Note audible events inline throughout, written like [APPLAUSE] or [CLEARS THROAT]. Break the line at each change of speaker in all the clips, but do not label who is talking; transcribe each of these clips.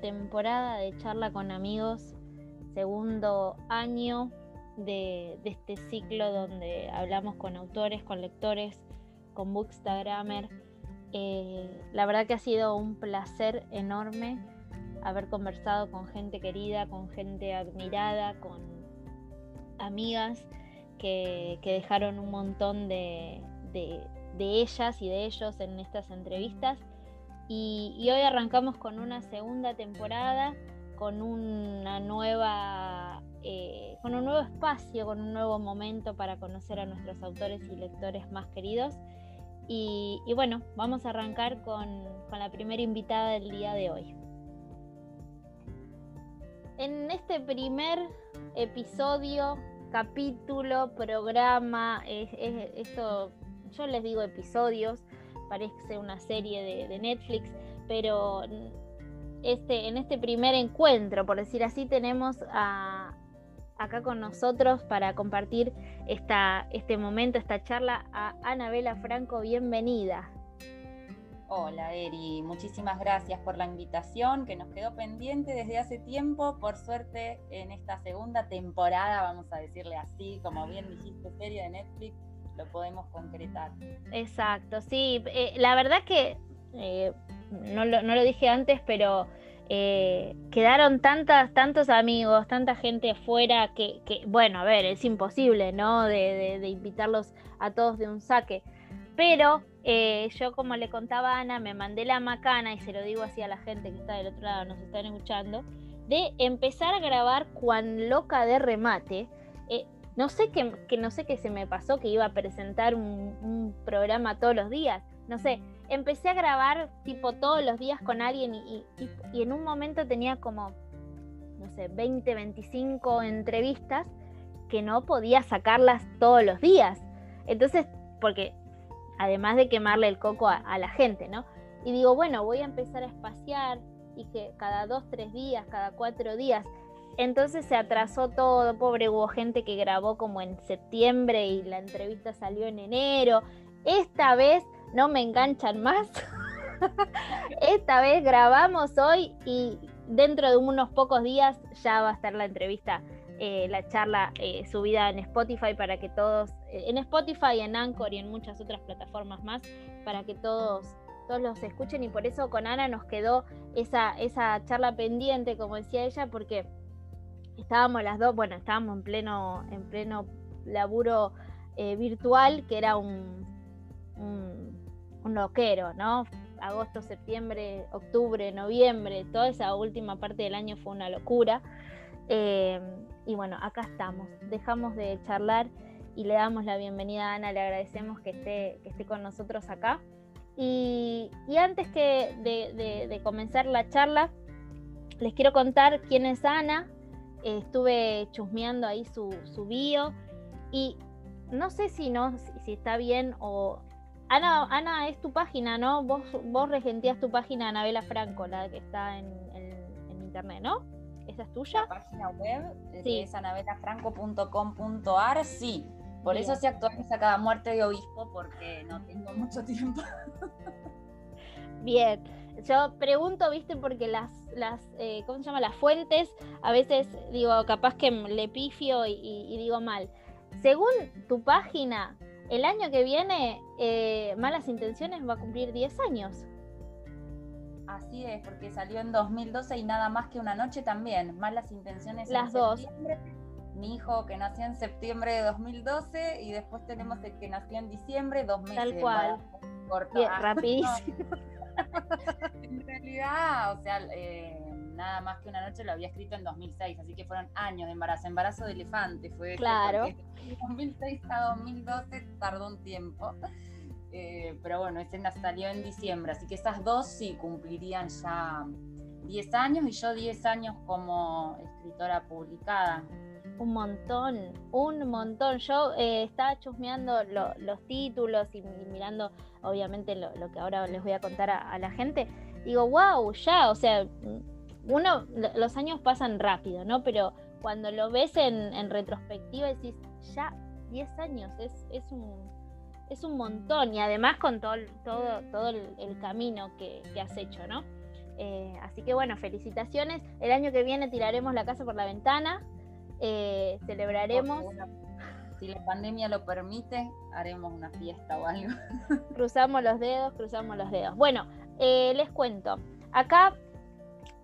Temporada de charla con amigos, segundo año de, este ciclo donde hablamos con autores, con lectores, con bookstagrammer. Eh, la verdad que ha sido un placer enorme haber conversado con gente querida, con gente admirada, con amigas que, dejaron un montón de, ellas y de ellos en estas entrevistas. Y, hoy arrancamos con una segunda temporada, con una nueva, eh, con un nuevo espacio, con un nuevo momento para conocer a nuestros autores y lectores más queridos. Y, bueno, vamos a arrancar con la primera invitada del día de hoy. En este primer episodio capítulo, programa, esto, yo les digo episodios, parece una serie de, Netflix, pero este, en este primer encuentro, por decir así, tenemos acá con nosotros para compartir esta, este momento, esta charla a Anabela Franco, bienvenida.
Hola Eri, muchísimas gracias por la invitación que nos quedó pendiente desde hace tiempo. Por suerte en esta segunda temporada, vamos a decirle así, como bien dijiste, serie de Netflix, lo podemos concretar.
Exacto, sí. Eh, la verdad que eh, no, lo, dije antes, pero eh, quedaron tantas, tantos amigos, tanta gente afuera que, bueno, a ver, es imposible, ¿no? de invitarlos a todos de un saque. Pero yo, como le contaba a Ana, me mandé la macana, y se lo digo así a la gente que está del otro lado, nos están escuchando, de empezar a grabar cuán loca de remate. No sé qué, que no sé se me pasó, que iba a presentar un, programa todos los días. No sé, empecé a grabar tipo todos los días con alguien y, y en un momento tenía como, no sé, 20, 25 entrevistas que no podía sacarlas todos los días. Entonces, porque además de quemarle el coco a, la gente, ¿no? Y digo, bueno, voy a empezar a espaciar y que cada dos, tres días, cada cuatro días. Entonces se atrasó todo, pobre, hubo gente que grabó como en septiembre y la entrevista salió en enero. Esta vez no me enganchan más. [LAUGHS] Esta vez grabamos hoy y dentro de unos pocos días ya va a estar la entrevista eh, la charla eh, subida en Spotify para que todos, eh, en Spotify, en Anchor y en muchas otras plataformas más, para que todos, todos los escuchen y por eso con Ana nos quedó esa, esa charla pendiente, como decía ella, porque estábamos las dos, bueno, estábamos en pleno, en pleno laburo virtual, que era un, un, loquero, ¿no? Agosto, septiembre, octubre, noviembre, toda esa última parte del año fue una locura. Y bueno, acá estamos. Dejamos de charlar y le damos la bienvenida a Ana, le agradecemos que esté, que esté con nosotros acá. Y, antes que de, comenzar la charla, les quiero contar quién es Ana. Estuve chusmeando ahí su, su, bio y no sé si, no, si, está bien o... Ana, Ana, es tu página, ¿no? Vos, vos regentías tu página Anabela Franco, la que está en, en internet, ¿no? ¿Esa es tuya?
La página web sí. es anabelafranco.com.ar, sí. Por eso se actualiza cada muerte de obispo, porque no tengo mucho tiempo. [LAUGHS]
Bien, yo pregunto, viste, porque las, las eh, ¿cómo se llama? Las fuentes, a veces digo, capaz que le pifio y, digo mal. Según tu página, el año que viene, eh, Malas Intenciones va a cumplir 10 años.
Así es, porque salió en 2012 y nada más que una noche también. Malas intenciones.
Las dos.
Mi hijo que nació en septiembre de 2012 y después tenemos el que nació en diciembre, dos meses.
Tal cual.
Corto. [LAUGHS]
rapidísimo.
En realidad, o sea, eh, nada más que una noche lo había escrito en 2006, así que fueron años de embarazo. Embarazo de elefante fue.
Claro.
De 2006 a 2012 tardó un tiempo. Eh, pero bueno, ese salió en diciembre, así que esas dos sí cumplirían ya 10 años y yo 10 años como escritora publicada.
Un montón, un montón. Yo eh, estaba chusmeando los títulos y, mirando, obviamente, lo, que ahora les voy a contar a, la gente. Digo, wow, ya, o sea, uno, los años pasan rápido, ¿no? Pero cuando lo ves en, retrospectiva decís, ya, 10 años, es, es un es un montón y además con todo, todo, todo el, camino que, has hecho, ¿no? Eh, así que bueno, felicitaciones. El año que viene tiraremos la casa por la ventana, eh, celebraremos.
Si la pandemia lo permite, haremos una fiesta o algo. [LAUGHS]
cruzamos los dedos, cruzamos los dedos. Bueno, eh, les cuento. Acá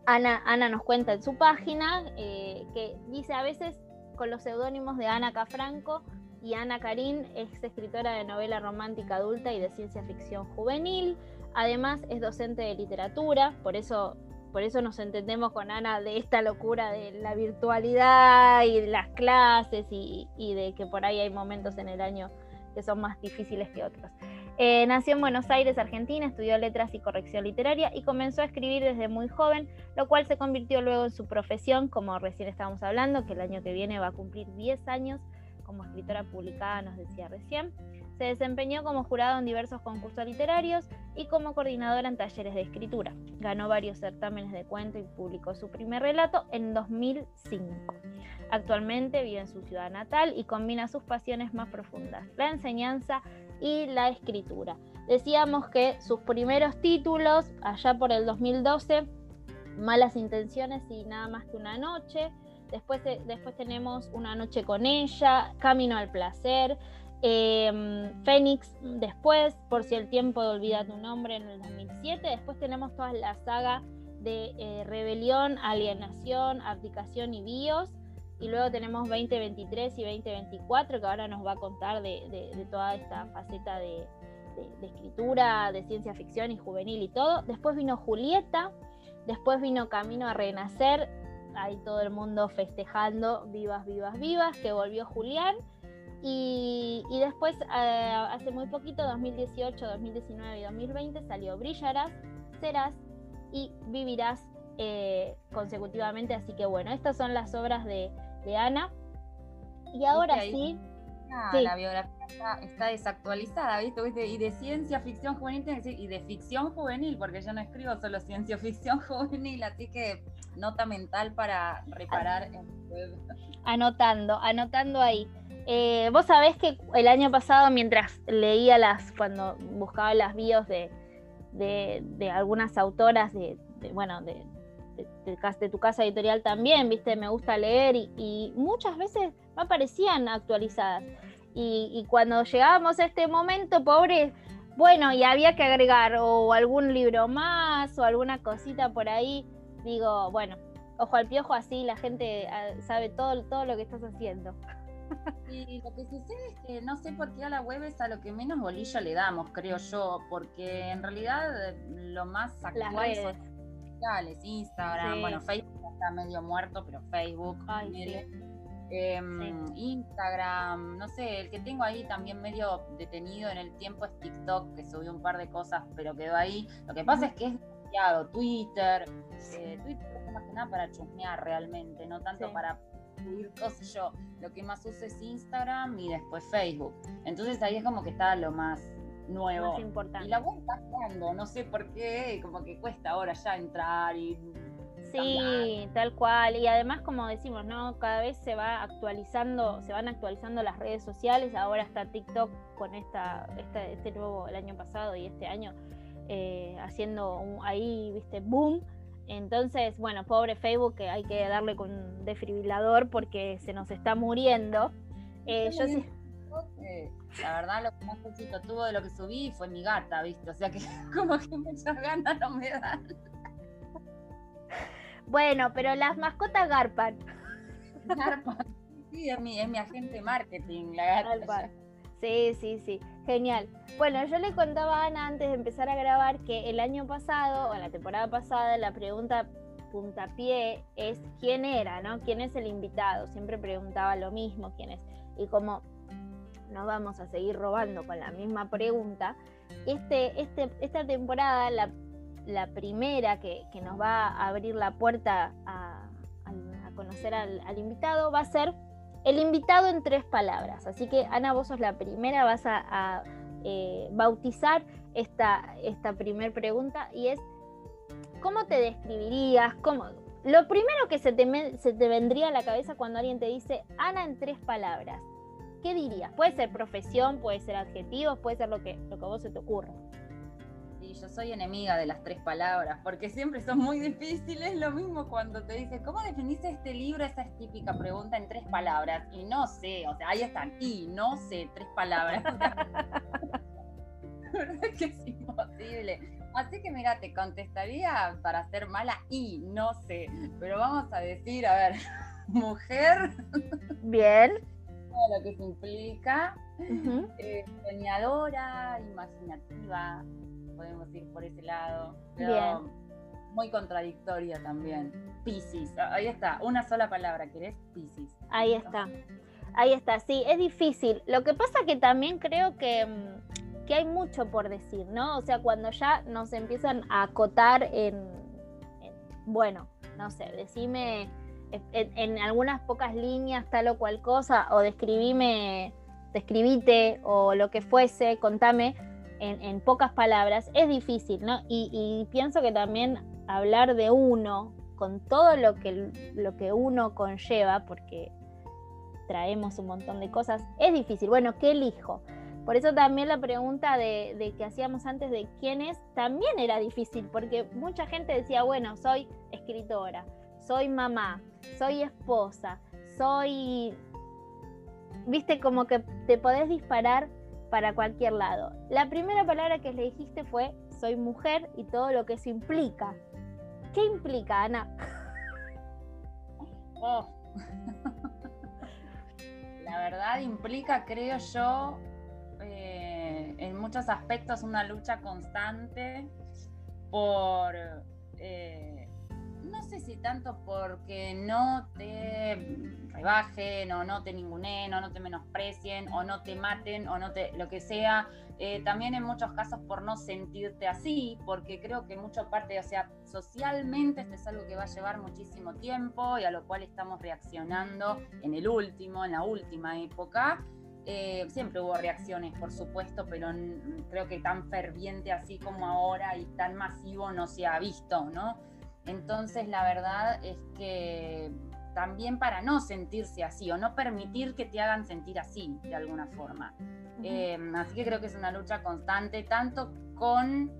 Ana, Ana nos cuenta en su página que dice a veces con los seudónimos de Ana Cafranco y Ana Karin es escritora de novela romántica adulta y de ciencia ficción juvenil. Además es docente de literatura, por eso, por eso nos entendemos con Ana de esta locura de la virtualidad y las clases y, de que por ahí hay momentos en el año que son más difíciles que otros. Eh, nació en Buenos Aires, Argentina, estudió letras y corrección literaria y comenzó a escribir desde muy joven, lo cual se convirtió luego en su profesión, como recién estábamos hablando, que el año que viene va a cumplir 10 años como escritora publicada, nos decía recién. Se desempeñó como jurado en diversos concursos literarios y como coordinadora en talleres de escritura. Ganó varios certámenes de cuento y publicó su primer relato en 2005. Actualmente vive en su ciudad natal y combina sus pasiones más profundas, la enseñanza y la escritura. Decíamos que sus primeros títulos, allá por el 2012, Malas Intenciones y Nada más que una noche, Después, después tenemos Una noche con ella, Camino al placer, eh, Fénix después, Por si el tiempo de tu nombre en el 2007. Después tenemos toda la saga de eh, Rebelión, Alienación, Abdicación y Bios. Y luego tenemos 2023 y 2024, que ahora nos va a contar de, toda esta faceta de, de, escritura, de ciencia ficción y juvenil y todo. Después vino Julieta, después vino Camino a Renacer, ahí todo el mundo festejando, vivas, vivas, vivas, que volvió Julián. Y, después, eh, hace muy poquito, 2018, 2019 y 2020, salió Brillarás, Serás y Vivirás eh, consecutivamente. Así que bueno, estas son las obras de, Ana. Y ahora sí,
La biografía está, desactualizada, ¿viste? Y de ciencia ficción juvenil, y de ficción juvenil, porque yo no escribo solo ciencia ficción [LAUGHS] juvenil, así que nota mental para reparar
Anotando, anotando ahí. Eh, vos sabés que el año pasado, mientras leía las, cuando buscaba las bios de, de, algunas autoras de, bueno, de, de, tu casa editorial también, viste, me gusta leer y, muchas veces me aparecían actualizadas. Y, y, cuando llegábamos a este momento, pobre, bueno, y había que agregar o algún libro más o alguna cosita por ahí digo, bueno, ojo al piojo, así la gente ah, sabe todo, todo lo que estás haciendo.
Y lo que sucede es que no sé por qué a la web es a lo que menos bolilla le damos, creo yo, porque en realidad lo más actual son sociales, Instagram, bueno, Facebook está medio muerto, pero Facebook, em, Instagram, no sé, el que tengo ahí también medio detenido en el tiempo es TikTok, que subió un par de cosas, pero quedó ahí. Lo que pasa es que es Twitter. Eh, Twitter es más que nada para chusmear realmente, no tanto para subir yo. Lo que más uso es Instagram y después Facebook. Entonces ahí es como que está lo más nuevo.
Más importante.
Y la web está jugando, no sé por qué, como que cuesta ahora ya entrar y
Sí, tal cual. Y además, como decimos, ¿no? Cada vez se va actualizando, se van actualizando las redes sociales. Ahora está TikTok con esta, esta, este nuevo, el año pasado y este año, eh, haciendo ahí, viste, boom. Entonces, bueno, pobre Facebook, que hay que darle con un desfibrilador porque se nos está muriendo.
Eh, yo sí. La verdad, lo que más éxito tuvo de lo que subí fue mi gata, ¿viste? O sea que [LAUGHS] como que muchas ganas no me dan.
Bueno, pero las mascotas garpan.
Garpan. Sí, es mi, es mi agente marketing, la gata.
Sí, sí, sí, genial. Bueno, yo le contaba a Ana antes de empezar a grabar que el año pasado, o la temporada pasada, la pregunta puntapié es quién era, ¿no? ¿Quién es el invitado? Siempre preguntaba lo mismo, quién es. Y como nos vamos a seguir robando con la misma pregunta, este, este, esta temporada, la, primera que, nos va a abrir la puerta a, conocer al invitado, va a ser el invitado en tres palabras. Así que Ana, vos sos la primera, vas a, eh, bautizar esta, esta primera pregunta y es, ¿cómo te describirías? ¿Cómo? Lo primero que se te, se te vendría a la cabeza cuando alguien te dice Ana en tres palabras, ¿qué dirías? Puede ser profesión, puede ser adjetivos, puede ser lo que, lo que vos se te ocurra.
Sí, yo soy enemiga de las tres palabras, porque siempre son muy difíciles. Lo mismo cuando te dice, ¿cómo definiste este libro? Esa es típica pregunta en tres palabras. Y no sé, o sea, ahí están, y no sé, tres palabras. [LAUGHS] La verdad que es imposible. Así que mira, te contestaría para ser mala y no sé, pero vamos a decir, a ver, [LAUGHS] mujer.
Bien.
Todo lo que se implica. Eh, soñadora, imaginativa, podemos ir por ese lado. Bien. Muy contradictoria también. Piscis, ahí está, una sola palabra, ¿querés? Piscis.
Ahí está. Ahí está, sí, es difícil. Lo que pasa que también creo que mm, que hay mucho por decir, ¿no? O sea, cuando ya nos empiezan a acotar en, bueno, no sé, decime en, algunas pocas líneas tal o cual cosa, o describime, describite, o lo que fuese, contame en, pocas palabras, es difícil, ¿no? Y, pienso que también hablar de uno, con todo lo que, lo que uno conlleva, porque traemos un montón de cosas, es difícil. Bueno, ¿qué elijo? Por eso también la pregunta de, que hacíamos antes de quién es también era difícil, porque mucha gente decía, bueno, soy escritora, soy mamá, soy esposa, soy... Viste, como que te podés disparar para cualquier lado. La primera palabra que le dijiste fue, soy mujer y todo lo que eso implica. ¿Qué implica, Ana? [LAUGHS]
Oh. [LAUGHS] La verdad implica, creo yo, eh, en muchos aspectos una lucha constante por, eh, no sé si tanto porque no te rebajen o no te ningunen o no te menosprecien o no te maten o no te lo que sea, eh, también en muchos casos por no sentirte así, porque creo que mucha parte, o sea, socialmente esto es algo que va a llevar muchísimo tiempo y a lo cual estamos reaccionando en el último, en la última época. Eh, siempre hubo reacciones, por supuesto, pero creo que tan ferviente así como ahora y tan masivo no se ha visto, ¿no? Entonces, la verdad es que también para no sentirse así o no permitir que te hagan sentir así de alguna forma. Eh, así que creo que es una lucha constante, tanto con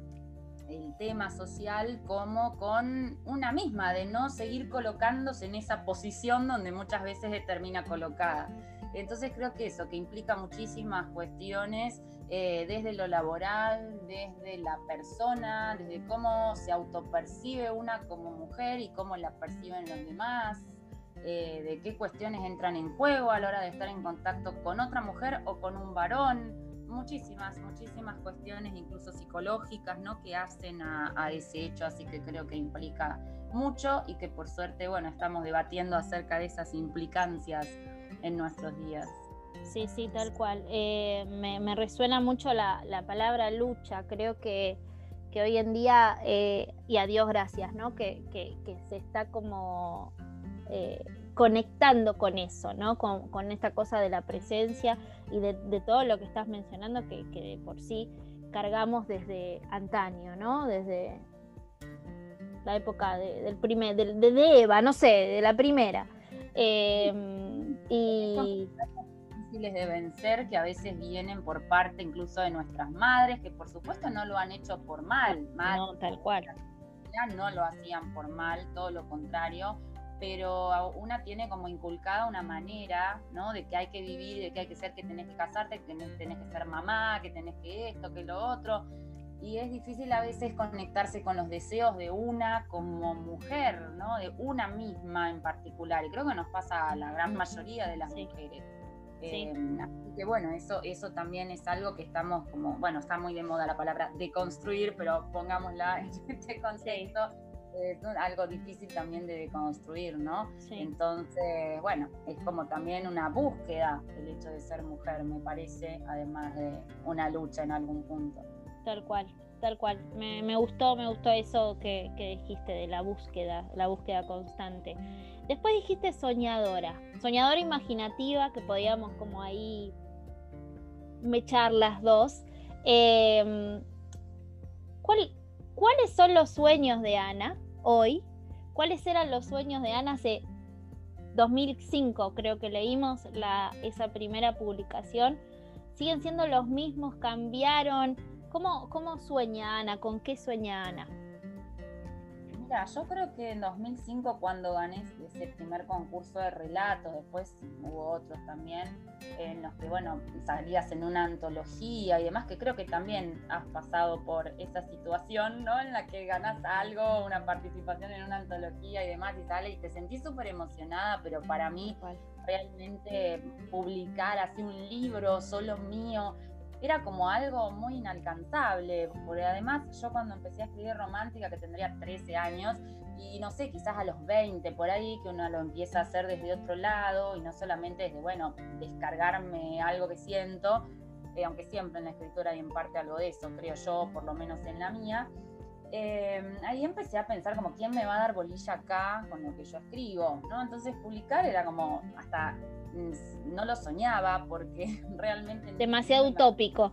el tema social como con una misma, de no seguir colocándose en esa posición donde muchas veces se termina colocada. Entonces creo que eso, que implica muchísimas cuestiones eh, desde lo laboral, desde la persona, desde cómo se autopercibe una como mujer y cómo la perciben los demás, eh, de qué cuestiones entran en juego a la hora de estar en contacto con otra mujer o con un varón. Muchísimas, muchísimas cuestiones, incluso psicológicas, ¿no? Que hacen a, a ese hecho, así que creo que implica mucho y que por suerte, bueno, estamos debatiendo acerca de esas implicancias en nuestros días.
Sí, sí, tal cual. Eh, me, resuena mucho la, palabra lucha. Creo que, hoy en día, eh, y a Dios gracias, ¿no? Que, se está como eh, conectando con eso, ¿no? Con, esta cosa de la presencia y de, todo lo que estás mencionando, que, de por sí cargamos desde antaño, ¿no? Desde la época del primer, de, de, Eva, no sé, de la primera. Y
difíciles de vencer que a veces vienen por parte incluso de nuestras madres, que por supuesto no lo han hecho por mal, mal
no, tal cual.
No lo hacían por mal, todo lo contrario, pero una tiene como inculcada una manera, ¿no? De que hay que vivir, de que hay que ser, que tenés que casarte, que tenés, tenés que ser mamá, que tenés que esto, que lo otro y es difícil a veces conectarse con los deseos de una como mujer, ¿no? De una misma en particular. Y creo que nos pasa a la gran mayoría de las mujeres. Eh, así que bueno, eso, eso también es algo que estamos como, bueno, está muy de moda la palabra deconstruir, pero pongámosla en [LAUGHS] este contexto. Es algo difícil también de deconstruir, ¿no? Entonces, bueno, es como también una búsqueda el hecho de ser mujer, me parece, además de una lucha en algún punto.
Tal cual, tal cual. Me, gustó, me gustó eso que, dijiste de la búsqueda, la búsqueda constante. Después dijiste soñadora, soñadora imaginativa, que podíamos como ahí mechar las dos. Em, ¿Cuáles son los sueños de Ana hoy? ¿Cuáles eran los sueños de Ana hace 2005 creo que leímos la, esa primera publicación. ¿Siguen siendo los mismos? ¿Cambiaron? ¿Cómo, cómo sueña Ana? ¿Con qué sueña Ana?
Mira, yo creo que en 2005 cuando gané ese primer concurso de relatos, después hubo otros también, en los que, bueno, salías en una antología y demás, que creo que también has pasado por esa situación, ¿no? En la que ganas algo, una participación en una antología y demás, y sale y te sentís súper emocionada, pero para mí realmente publicar así un libro solo mío, era como algo muy inalcanzable, porque además yo cuando empecé a escribir romántica, que tendría 13 años, y no sé, quizás a los 20, por ahí, que uno lo empieza a hacer desde otro lado, y no solamente desde, bueno, descargarme algo que siento, eh, aunque siempre en la escritura hay en parte algo de eso, creo yo, por lo menos en la mía, eh, ahí empecé a pensar como, ¿quién me va a dar bolilla acá con lo que yo escribo? ¿no? Entonces publicar era como hasta no lo soñaba porque [LAUGHS] realmente...
Demasiado utópico.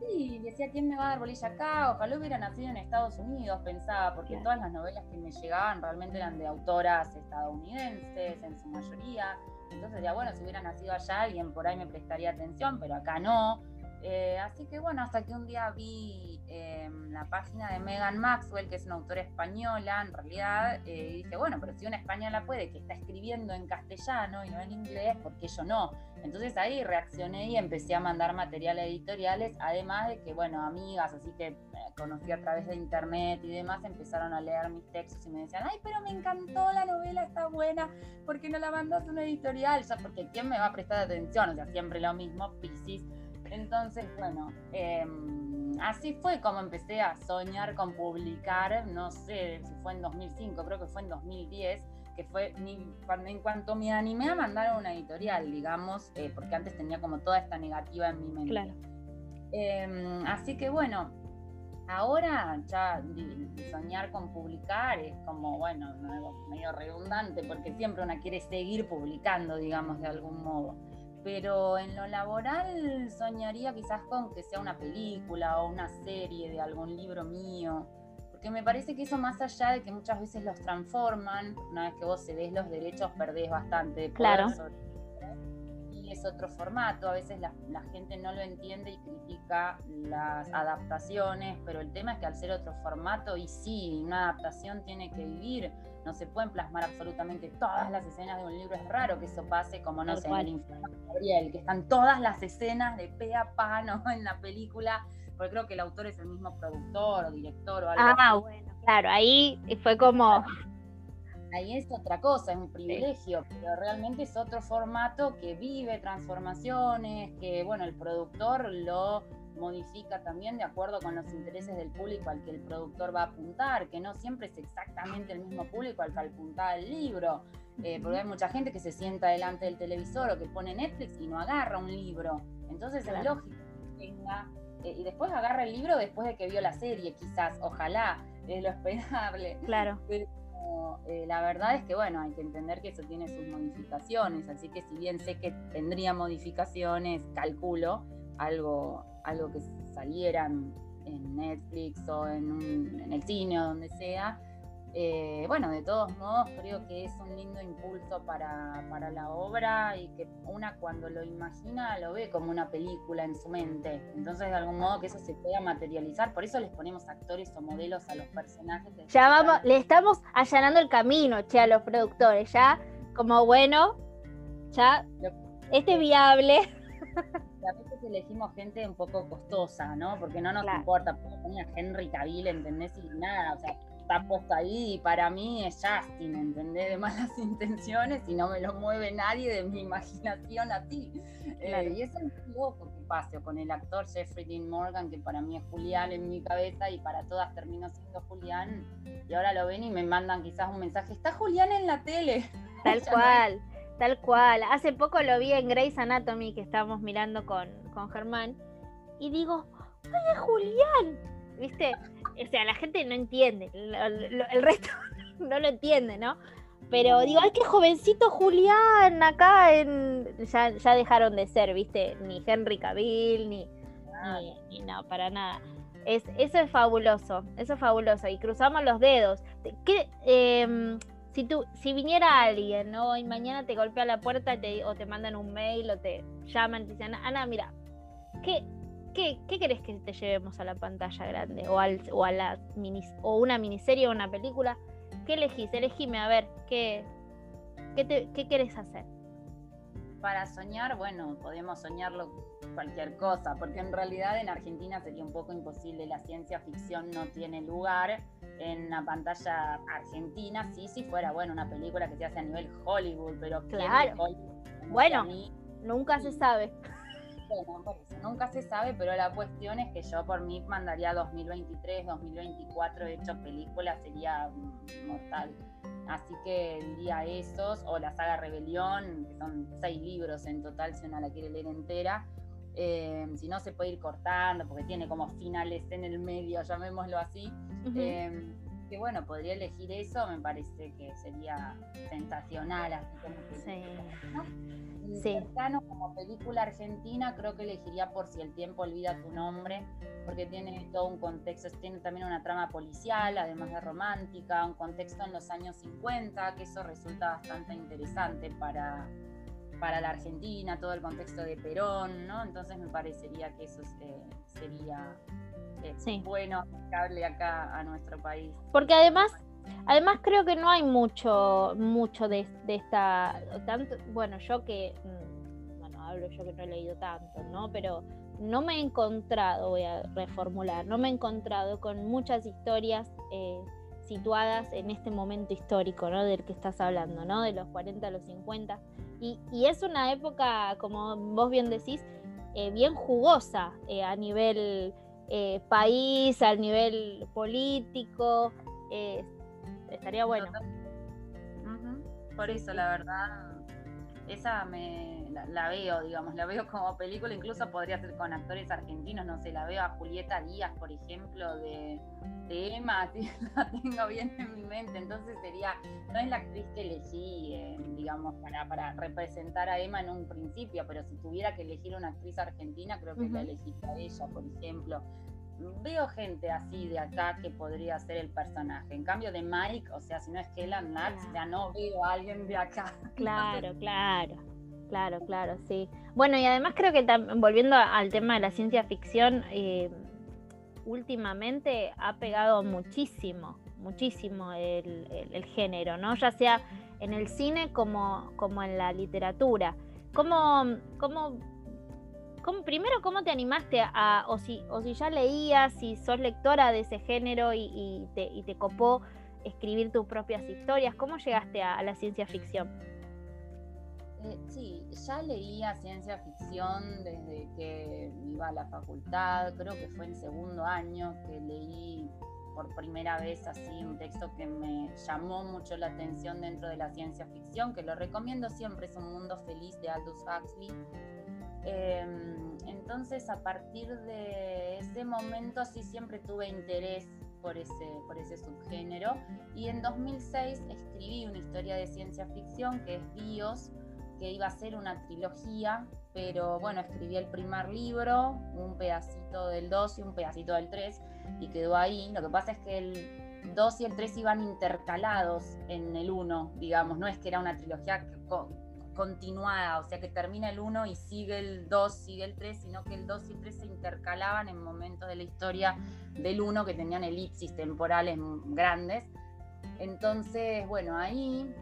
Sí, decía, ¿quién me va a dar bolilla acá? Ojalá hubiera nacido en Estados Unidos, pensaba, porque todas las novelas que me llegaban realmente eran de autoras estadounidenses, en su mayoría. Entonces decía, bueno, si hubiera nacido allá, alguien por ahí me prestaría atención, pero acá no. Eh, así que bueno, hasta que un día vi em, la página de Megan Maxwell, que es una autora española en realidad, eh, y dije, bueno, pero si una española puede, que está escribiendo en castellano y no en inglés, ¿por qué yo no? Entonces ahí reaccioné y empecé a mandar material a editoriales, además de que, bueno, amigas, así que conocí a través de internet y demás, empezaron a leer mis textos y me decían, ay, pero me encantó la novela, está buena, ¿por qué no la mandas a una editorial? Ya, porque ¿quién me va a prestar atención? O sea, siempre lo mismo, Piscis entonces, bueno, em, así fue como empecé a soñar con publicar, no sé si fue en 2005, creo que fue en 2010, que fue cuando en cuanto me animé a mandar a una editorial, digamos, eh, porque antes tenía como toda esta negativa en mi mente. Claro. Em, así que bueno, ahora ya soñar con publicar es como, bueno, medio redundante, porque siempre una quiere seguir publicando, digamos, de algún modo pero en lo laboral soñaría quizás con que sea una película o una serie de algún libro mío, porque me parece que eso más allá de que muchas veces los transforman, una vez que vos cedés los derechos perdés bastante.
Claro
es otro formato, a veces la, gente no lo entiende y critica las adaptaciones, pero el tema es que al ser otro formato, y sí, una adaptación tiene que vivir, no se pueden plasmar absolutamente todas las escenas de un libro, es raro que eso pase como, no sé, en el Infierno Gabriel, que están todas las escenas de pe a pa, [LAUGHS] En la película, porque creo que el autor es el mismo productor o director o algo
Ah, bueno, claro, ahí fue como
ahí es otra cosa, es un privilegio, pero realmente es otro formato que vive transformaciones, que bueno, el productor lo modifica también de acuerdo con los intereses del público al que el productor va a apuntar, que no siempre es exactamente el mismo público al que apunta el libro, eh, porque hay mucha gente que se sienta delante del televisor o que pone Netflix y no agarra un libro, entonces es lógico que tenga, eh, y después agarra el libro después de que vio la serie, quizás, ojalá, es lo [LAUGHS] esperable.
Claro.
Eh, la verdad es que, bueno, hay que entender que eso tiene sus modificaciones, así que si bien sé que tendría modificaciones, calculo algo, algo que salieran en Netflix o en, en el cine o donde sea, eh, bueno, de todos modos creo que es un lindo impulso para, la obra y que una cuando lo imagina lo ve como una película en su mente. Entonces de algún modo que eso se pueda materializar. Por eso les ponemos actores o modelos a los personajes.
Ya vamos, le estamos allanando el camino, che, a los productores. Ya como bueno, ya este es viable. [LAUGHS]
A veces elegimos gente un poco costosa, ¿no? Porque no nos importa, porque Henry Cavill, ¿entendés? Y nada, o sea, está puesto ahí y para mí es Justin, ¿entendés? De malas [LAUGHS] intenciones y no me lo mueve nadie de mi imaginación a ti. Eh, y eso es loco que pase con el actor Jeffrey Dean Morgan, que para mí es Julián en mi cabeza y para todas terminó siendo Julián. Y ahora lo ven y me mandan quizás un mensaje, está Julián en la tele.
Tal [LAUGHS] cual. Tal cual. Hace poco lo vi en Grey's Anatomy que estábamos mirando con, con Germán y digo, ¡ay, es Julián! ¿viste? O sea, la gente no entiende, el resto [LAUGHS] no lo entiende, ¿no? Pero digo, ay, qué jovencito Julián acá en... Ya, ya dejaron de ser, ¿viste? Ni Henry Cavill, ni, ni, no, para nada. Es, eso es fabuloso, eso es fabuloso. Y cruzamos los dedos. ¿Qué, em, si tú, si viniera alguien, ¿no? Y mañana te golpea la puerta o te mandan un mail o te llaman y te dicen, Ana, mira, ¿qué, qué, qué querés que te llevemos a la pantalla grande? O, al, o a la mini, o una miniserie o una película. ¿Qué elegís? Elegime, a ver, ¿qué, qué, te, qué querés hacer?
Para soñar, bueno, podemos soñarlo cualquier cosa, porque en realidad en Argentina sería un poco imposible, la ciencia ficción no tiene lugar en una pantalla argentina, sí, si fuera, bueno, una película que se hace a nivel Hollywood, pero
claro. bueno, nunca se sabe.
Bueno, nunca se sabe, pero la cuestión es que yo por mí mandaría 2023, 2024, de hecho película sería mortal. Así que diría esos, o la saga Rebelión, que son seis libros en total, si uno la quiere leer entera. Eh, si no, se puede ir cortando, porque tiene como finales en el medio, llamémoslo así. Eh, que bueno, podría elegir eso, me parece que sería sensacional, así como que, sí. como película argentina, creo que elegiría por si el tiempo olvida tu nombre, porque tiene todo un contexto, tiene también una trama policial, además de romántica, un contexto en los años 50, que eso resulta bastante interesante para, para la Argentina, todo el contexto de Perón, ¿no? Entonces me parecería que eso este, sería eh, bueno aplicarle acá a nuestro país.
Porque además, además creo que no hay mucho, mucho de, esta, tanto, bueno, yo que, mm, bueno, hablo yo que no he leído tanto, ¿no? Pero no me he encontrado, voy a reformular, no me he encontrado con muchas historias eh, situadas en este momento histórico, ¿no? Del que estás hablando, ¿no? De los 40 a los 50. Y, es una época, como vos bien decís, eh, bien jugosa eh, a nivel eh, país, a nivel político. estaría bueno.
Por eso, la verdad, esa me la, veo, digamos, la veo como película, incluso podría ser con actores argentinos, no sé, la veo a Julieta Díaz, por ejemplo, de, Emma, [LAUGHS] la tengo bien en mi mente, entonces sería, no es la actriz que elegí, eh, digamos, para, para representar a Emma en un principio, pero si tuviera que elegir una actriz argentina, creo que la elegiría a ella, por ejemplo veo gente así de acá que podría ser el personaje. En cambio de Mike, o sea, si no es Kellan Max, ya no veo a alguien de acá.
Claro, claro. Claro, claro, sí. Bueno, y además creo que volviendo al tema de la ciencia ficción, eh, últimamente ha pegado muchísimo, muchísimo el, género, ¿no? Ya sea en el cine como, como en la literatura. ¿Cómo, cómo primero, ¿cómo te animaste a, o si, o si ya leías, si sos lectora de ese género y, te, copó escribir tus propias historias? ¿Cómo llegaste a, la ciencia ficción?
Eh, sí, ya leía ciencia ficción desde que iba a la facultad, creo que fue en segundo año que leí por primera vez así un texto que me llamó mucho la atención dentro de la ciencia ficción, que lo recomiendo siempre, es Un Mundo Feliz de Aldous Huxley. Em, entonces a partir de ese momento sí siempre tuve interés por ese, por ese subgénero y en 2006 escribí una historia de ciencia ficción que es Bios, que iba a ser una trilogía, pero bueno, escribí el primer libro, un pedacito del 2 y un pedacito del 3 y quedó ahí. Lo que pasa es que el 2 y el 3 iban intercalados en el 1, digamos, no es que era una trilogía continuada, o sea que termina el 1 y sigue el 2, sigue el 3, sino que el 2 y el 3 se intercalaban en momentos de la historia del 1 que tenían elipsis temporales grandes. Entonces, bueno, ahí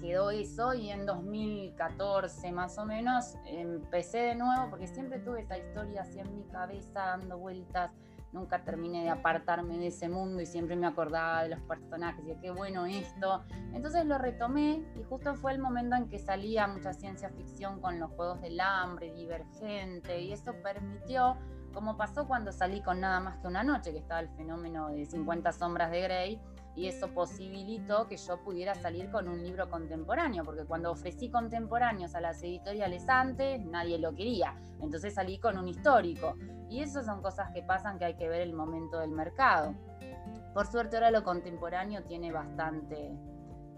quedó eso y en 2014 más o menos empecé de nuevo porque siempre tuve esa historia así en mi cabeza dando vueltas nunca terminé de apartarme de ese mundo y siempre me acordaba de los personajes y de qué bueno esto. Entonces lo retomé y justo fue el momento en que salía mucha ciencia ficción con los Juegos del Hambre, Divergente, y eso permitió, como pasó cuando salí con Nada más que una noche, que estaba el fenómeno de 50 sombras de Grey, y eso posibilitó que yo pudiera salir con un libro contemporáneo, porque cuando ofrecí contemporáneos a las editoriales antes, nadie lo quería. Entonces salí con un histórico. Y eso son cosas que pasan que hay que ver el momento del mercado. Por suerte ahora lo contemporáneo tiene bastante,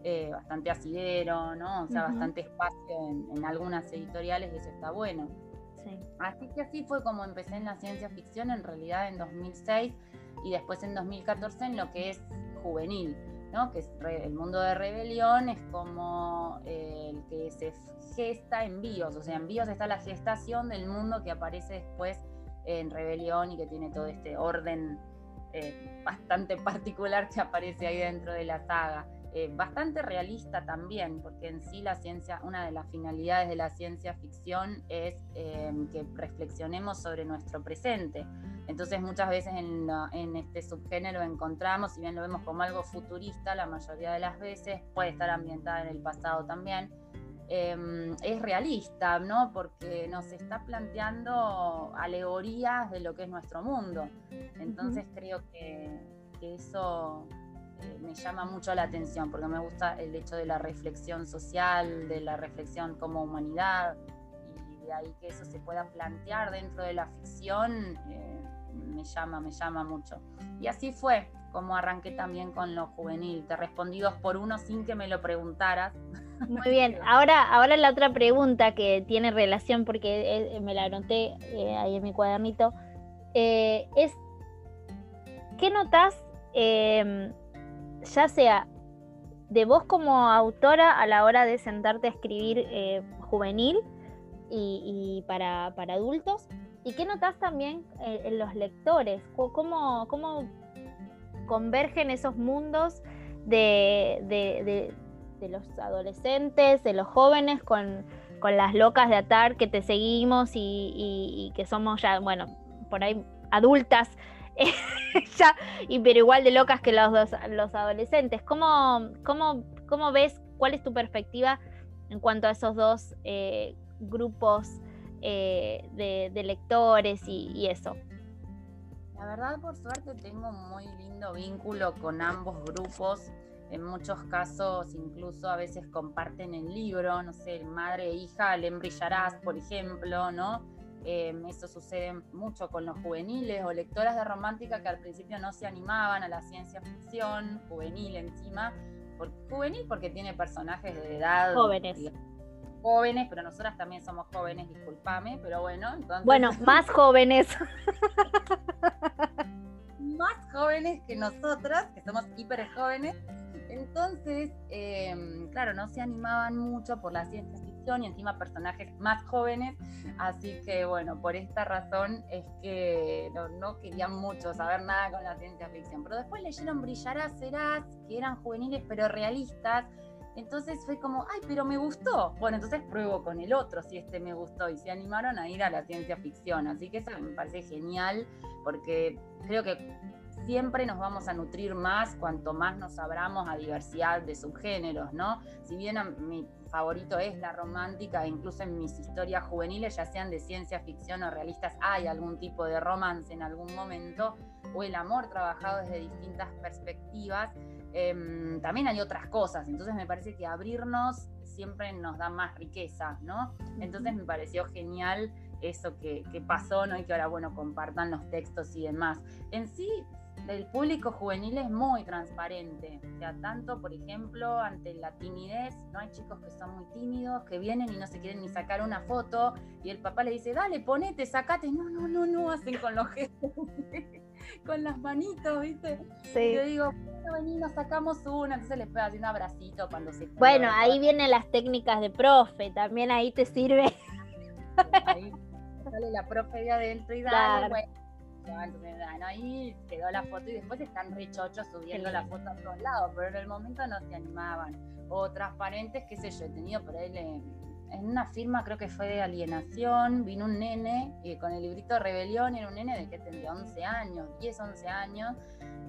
eh, bastante asidero, ¿no? O sea, bastante espacio en, algunas editoriales y eso está bueno. Así que así fue como empecé en la ciencia ficción, en realidad en 2006 y después en 2014 en lo que es juvenil. ¿no? que es el mundo de rebelión es como eh, el que se gesta en bios, o sea, en bios está la gestación del mundo que aparece después en rebelión y que tiene todo este orden eh, bastante particular que aparece ahí dentro de la saga. Eh, bastante realista también, porque en sí la ciencia, una de las finalidades de la ciencia ficción es eh, que reflexionemos sobre nuestro presente. Entonces muchas veces en, en, este subgénero encontramos, si bien lo vemos como algo futurista, la mayoría de las veces puede estar ambientada en el pasado también, Em, es realista, ¿no? Porque nos está planteando alegorías de lo que es nuestro mundo. Entonces creo que, eso eh, me llama mucho la atención, porque me gusta el hecho de la reflexión social, de la reflexión como humanidad, y de ahí que eso se pueda plantear dentro de la ficción, eh, me llama, me llama mucho. Y así fue como arranqué también con lo juvenil. Te respondí dos por uno sin que me lo preguntaras.
Muy bien, ahora, ahora la otra pregunta que tiene relación, porque eh, me la anoté ahí en mi cuadernito, es, ¿qué notas, em, ya sea de vos como autora a la hora de sentarte a escribir juvenil y, para, adultos? ¿Y qué notas también en los lectores? ¿Cómo, cómo convergen esos mundos de, los adolescentes, de los jóvenes, con, las locas de Atar que te seguimos y, que somos ya, bueno, por ahí adultas, [LAUGHS] ya, pero igual de locas que los, los adolescentes. ¿Cómo, cómo, cómo ves, cuál es tu perspectiva en cuanto a esos dos eh, grupos eh, de, lectores y eso?
La verdad, por suerte, tengo un muy lindo vínculo con ambos grupos. En muchos casos, incluso a veces comparten el libro, no sé, madre e hija, Len Brillarás, por ejemplo, ¿no? Em, eso sucede mucho con los juveniles o lectoras de romántica que al principio no se animaban a la ciencia ficción, juvenil encima. Por, juvenil porque tiene personajes de edad.
Jóvenes.
jóvenes, pero nosotras también somos jóvenes, discúlpame, pero bueno,
entonces... Bueno, [LAUGHS] más jóvenes.
más jóvenes que nosotras, que somos hiper jóvenes. Entonces, em, claro, no se animaban mucho por la ciencia ficción y encima personajes más jóvenes. Así que, bueno, por esta razón es que no, querían mucho saber nada con la ciencia ficción. Pero después leyeron Brillarás, Serás, que eran juveniles pero realistas entonces fue como, ay, pero me gustó. Bueno, entonces pruebo con el otro si este me gustó y se animaron a ir a la ciencia ficción. Así que eso me parece genial porque creo que siempre nos vamos a nutrir más cuanto más nos abramos a diversidad de subgéneros, ¿no? Si bien mi favorito es la romántica, incluso en mis historias juveniles, ya sean de ciencia ficción o realistas, hay algún tipo de romance en algún momento, o el amor trabajado desde distintas perspectivas. Em, también hay otras cosas, entonces me parece que abrirnos siempre nos da más riqueza, ¿no? Entonces me pareció genial eso que, que, pasó, ¿no? Y que ahora, bueno, compartan los textos y demás. En sí, el público juvenil es muy transparente, o sea, tanto, por ejemplo, ante la timidez, ¿no? Hay chicos que son muy tímidos, que vienen y no se quieren ni sacar una foto, y el papá le dice, dale, ponete, sacate, no, no, no, no, hacen con los gestos, [LAUGHS] con las manitos, ¿viste? Sí. yo digo, bueno, vení, nos sacamos una, entonces les puedo hacer un abracito cuando se...
Bueno, ahí vienen las técnicas de profe, también ahí te sirve.
Ahí sale la profe de adentro y dale, bueno ahí quedó la foto y después están richochos subiendo la foto a todos lados, pero en el momento no se animaban. O transparentes, qué sé yo, he tenido por ahí en una firma, creo que fue de alienación, vino un nene y con el librito de rebelión, era un nene de que tendría 11 años, 10, 11 años,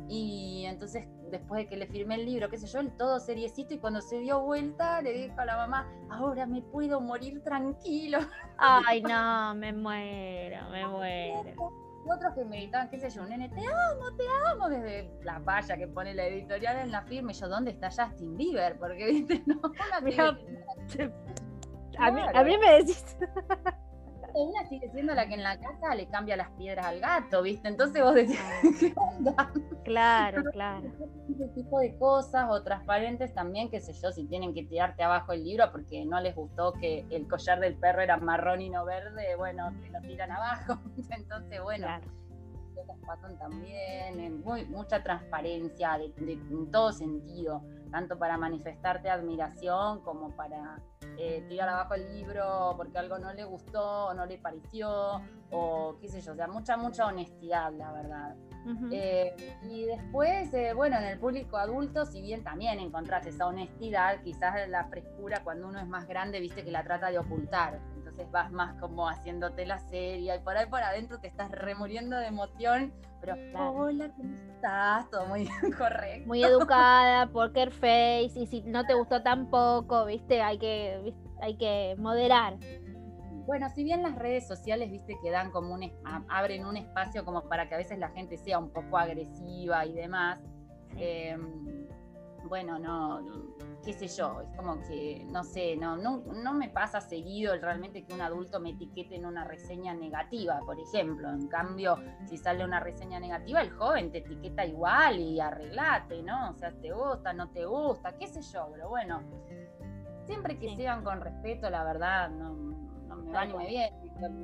y entonces después de que le firmé el libro, qué sé yo, el todo seriecito, y cuando se dio vuelta le dijo a la mamá, ahora me puedo morir tranquilo.
Ay, [LAUGHS] no, me muero, me muero
otros que me gritaban, qué sé yo, un nene, te amo, te amo, desde la valla que pone la editorial en la firma, y yo, ¿dónde está Justin Bieber? Porque, viste, [LAUGHS] no,
a, mí, a mí me decís... [LAUGHS]
Una sigue siendo la que en la casa le cambia las piedras al gato, ¿viste? Entonces vos decís, [LAUGHS] ¿qué onda?
Claro, claro.
Ese tipo de cosas o transparentes también, qué sé yo, si tienen que tirarte abajo el libro porque no les gustó que el collar del perro era marrón y no verde, bueno, te lo tiran abajo. [LAUGHS] Entonces, bueno. cosas pasan también, muy, mucha transparencia de, en todo sentido, tanto para manifestarte admiración como para eh, tirar abajo el libro porque algo no le gustó o no le pareció, o qué sé yo, o sea, mucha, mucha honestidad, la verdad. Eh, y después, eh, bueno, en el público adulto, si bien también encontrás esa honestidad, quizás la frescura cuando uno es más grande, viste que la trata de ocultar. Entonces vas más como haciéndote la serie y por ahí por adentro te estás remuriendo de emoción, pero hola, ¿cómo estás? Todo muy [LAUGHS] correcto.
Muy educada, poker face, y si no te gustó tampoco, viste, hay que, hay que moderar.
Bueno, si bien las redes sociales, viste, que dan como un, abren un espacio como para que a veces la gente sea un poco agresiva y demás, em, bueno, no, qué sé yo, es como que, no sé, no, no, no me pasa seguido realmente que un adulto me etiquete en una reseña negativa, por ejemplo. En cambio, si sale una reseña negativa, el joven te etiqueta igual y arreglate, ¿no? O sea, te gusta, no te gusta, qué sé yo, pero bueno, siempre que sean con respeto, la verdad, no me bien.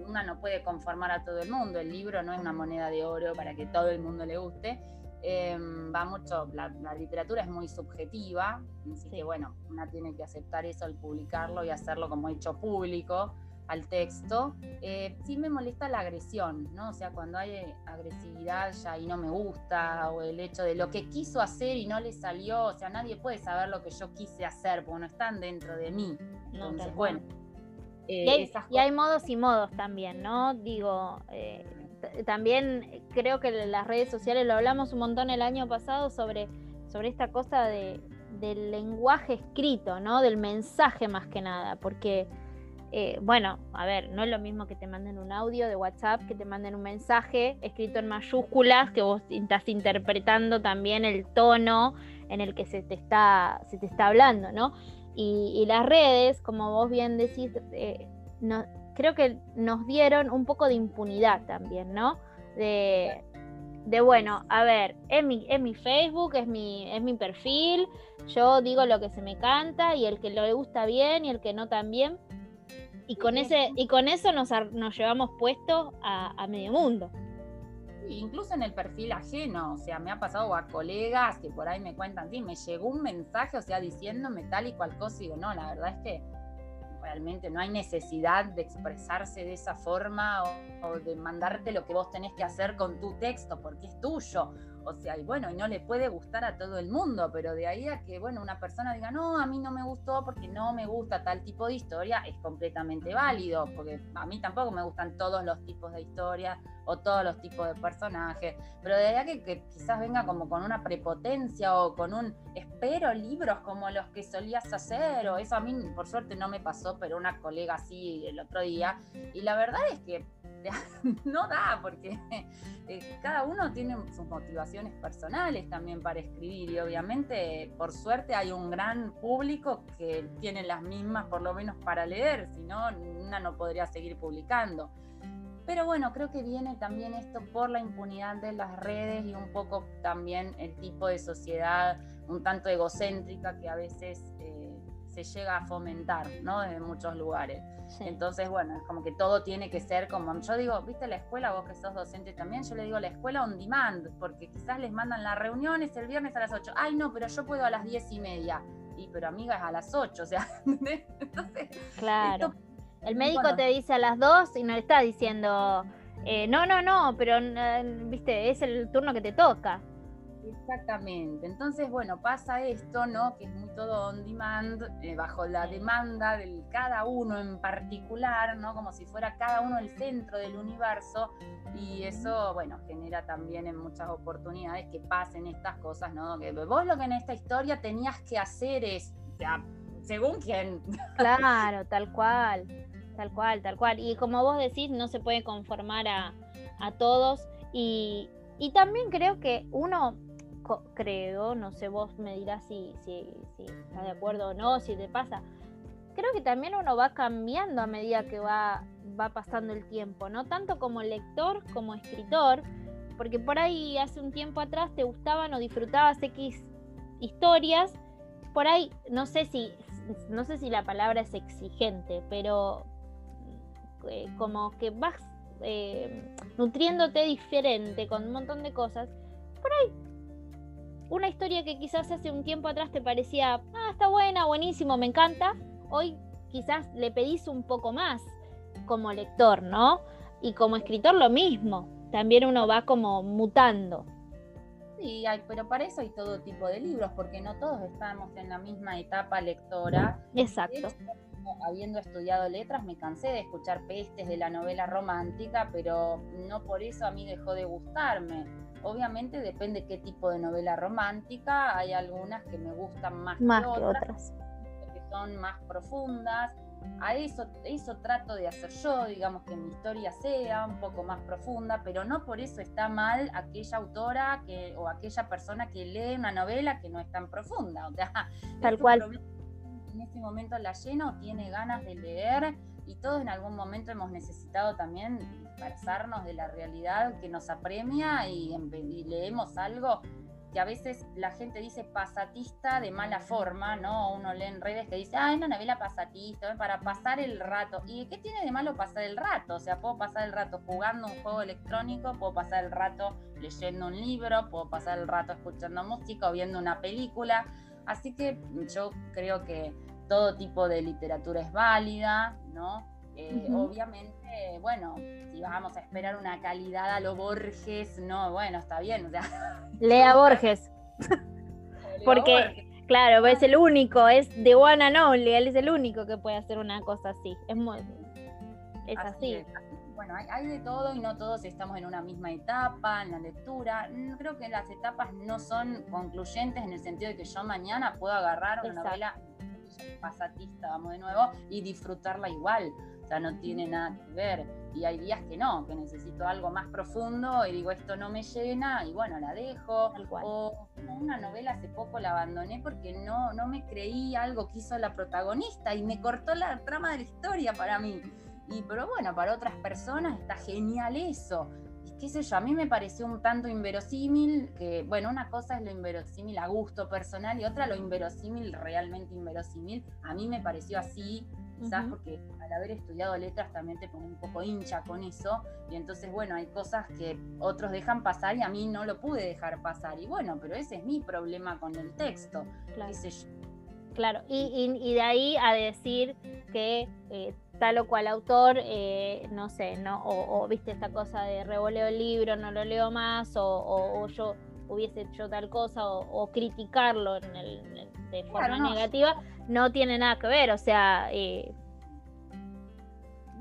Una no puede conformar a todo el mundo. El libro no es una moneda de oro para que todo el mundo le guste. Em, va mucho, la, literatura es muy subjetiva, así que bueno, una tiene que aceptar eso al publicarlo y hacerlo como hecho público al texto. Eh, sí me molesta la agresión, ¿no? O sea, cuando hay agresividad ya ahí no me gusta, o el hecho de lo que quiso hacer y no le salió, o sea, nadie puede saber lo que yo quise hacer, porque no están dentro de mí. Entonces, bueno
eh, y, hay, modos y modos también, ¿no? Digo, eh, también creo que las redes sociales, lo hablamos un montón el año pasado sobre, sobre esta cosa de, del lenguaje escrito, ¿no? Del mensaje más que nada, porque, eh, bueno, a ver, no es lo mismo que te manden un audio de WhatsApp, que te manden un mensaje escrito en mayúsculas, que vos estás interpretando también el tono en el que se te está, se te está hablando, ¿no? Y, las redes, como vos bien decís, eh, no, creo que nos dieron un poco de impunidad también, ¿no? De, de bueno, a ver, es mi, es mi Facebook, es mi, es mi perfil, yo digo lo que se me canta y el que le gusta bien y el que no también. Y con, ese, y con eso nos, nos llevamos puesto a, a medio mundo
incluso en el perfil ajeno, o sea, me ha pasado a colegas que por ahí me cuentan, sí, me llegó un mensaje, o sea, diciéndome tal y cual cosa, y digo, no, la verdad es que realmente no hay necesidad de expresarse de esa forma o, de mandarte lo que vos tenés que hacer con tu texto, porque es tuyo. O sea, y bueno, y no le puede gustar a todo el mundo, pero de ahí a que, bueno, una persona diga, no, a mí no me gustó porque no me gusta tal tipo de historia, es completamente válido, porque a mí tampoco me gustan todos los tipos de historias o todos los tipos de personajes, pero de ahí a que, quizás venga como con una prepotencia o con un, espero libros como los que solías hacer, o eso a mí por suerte no me pasó, pero una colega así el otro día, y la verdad es que [LAUGHS] no da, porque eh, cada uno tiene sus motivaciones personales también para escribir y obviamente por suerte hay un gran público que tiene las mismas por lo menos para leer, si no, una no podría seguir publicando. Pero bueno, creo que viene también esto por la impunidad de las redes y un poco también el tipo de sociedad un tanto egocéntrica que a veces eh, se llega a fomentar, ¿no? En muchos lugares. Entonces, bueno, es como que todo tiene que ser como, yo digo, viste la escuela, vos que sos docente también, yo le digo la escuela on demand, porque quizás les mandan las reuniones el viernes a las 8, ay no, pero yo puedo a las 10 y media, y pero amigas a las 8, o sea, [LAUGHS]
entonces... Claro. el médico te dice a las 2 y no le está diciendo, eh, no, no, no, pero, eh, viste, es el turno que te toca.
Exactamente. Entonces, bueno, pasa esto, ¿no? Que es muy todo on demand, eh, bajo la demanda del cada uno en particular, ¿no? Como si fuera cada uno el centro del universo. Y eso, bueno, genera también en muchas oportunidades que pasen estas cosas, ¿no? Que vos lo que en esta historia tenías que hacer es, ya, según quién.
Claro, [LAUGHS] tal cual, tal cual, tal cual. Y como vos decís, no se puede conformar a, a todos. Y, y también creo que uno creo, no sé, vos me dirás si, si, estás de acuerdo o no, si te pasa. Creo que también uno va cambiando a medida que va, va pasando el tiempo, no tanto como lector como escritor, porque por ahí hace un tiempo atrás te gustaban o disfrutabas X historias, por ahí no sé si, no sé si la palabra es exigente, pero eh, como que vas eh, nutriéndote diferente con un montón de cosas, por ahí una historia que quizás hace un tiempo atrás te parecía, ah, está buena, buenísimo, me encanta, hoy quizás le pedís un poco más como lector, ¿no? Y como escritor lo mismo, también uno va como mutando.
Sí, pero para eso hay todo tipo de libros, porque no todos estamos en la misma etapa lectora.
Exacto.
habiendo estudiado letras, me cansé de escuchar pestes de la novela romántica, pero no por eso a mí dejó de gustarme. Obviamente depende qué tipo de novela romántica. Hay algunas que me gustan más,
más que, otras,
que son más profundas a eso, eso trato de hacer yo, digamos que mi historia sea un poco más profunda, pero no por eso está mal aquella autora que, o aquella persona que lee una novela que no es tan profunda. O sea,
tal cual.
En ese momento la lleno, tiene ganas de leer y todos en algún momento hemos necesitado también dispersarnos de la realidad que nos apremia y, leemos algo que a veces la gente dice pasatista de mala forma, ¿no? Uno lee en redes que dice, ah, es una novela pasatista, para pasar el rato. ¿Y qué tiene de malo pasar el rato? O sea, puedo pasar el rato jugando un juego electrónico, puedo pasar el rato leyendo un libro, puedo pasar el rato escuchando música o viendo una película. Así que yo creo que todo tipo de literatura es válida, ¿no? Eh, obviamente, bueno, si vamos a esperar una calidad a lo Borges, no, bueno, está bien. O sea, [LAUGHS]
Lea Borges. [LAUGHS] Porque, claro, es el único, es de one and only, él es el único que puede hacer una cosa así. Es muy. Es así.
Bueno, hay, de todo y no todos estamos en una misma etapa, en la lectura. Mm, creo que las etapas no son concluyentes en el sentido de que yo mañana puedo agarrar una novela pasatista, vamos de nuevo, y disfrutarla igual. O sea, no tiene nada que ver. Y hay días que no, que necesito algo más profundo y digo, esto no me llena y bueno, la dejo. O una novela hace poco la abandoné porque no, no me creí algo que hizo la protagonista y me cortó la trama de la historia para mí. Y pero bueno, para otras personas está genial eso. Y qué sé yo, a mí me pareció un tanto inverosímil, que bueno, una cosa es lo inverosímil a gusto personal y otra lo inverosímil, realmente inverosímil. A mí me pareció así quizás porque al haber estudiado letras también te pone un poco hincha con eso, y entonces, bueno, hay cosas que otros dejan pasar y a mí no lo pude dejar pasar, y bueno, pero ese es mi problema con el texto,
claro. Claro, y, de ahí a decir que eh, tal o cual autor, eh, no sé, ¿no? O, viste esta cosa de revoleo el libro, no lo leo más, o, yo hubiese hecho tal cosa, o, criticarlo en el, de forma negativa, no tiene nada que ver, o sea... Eh,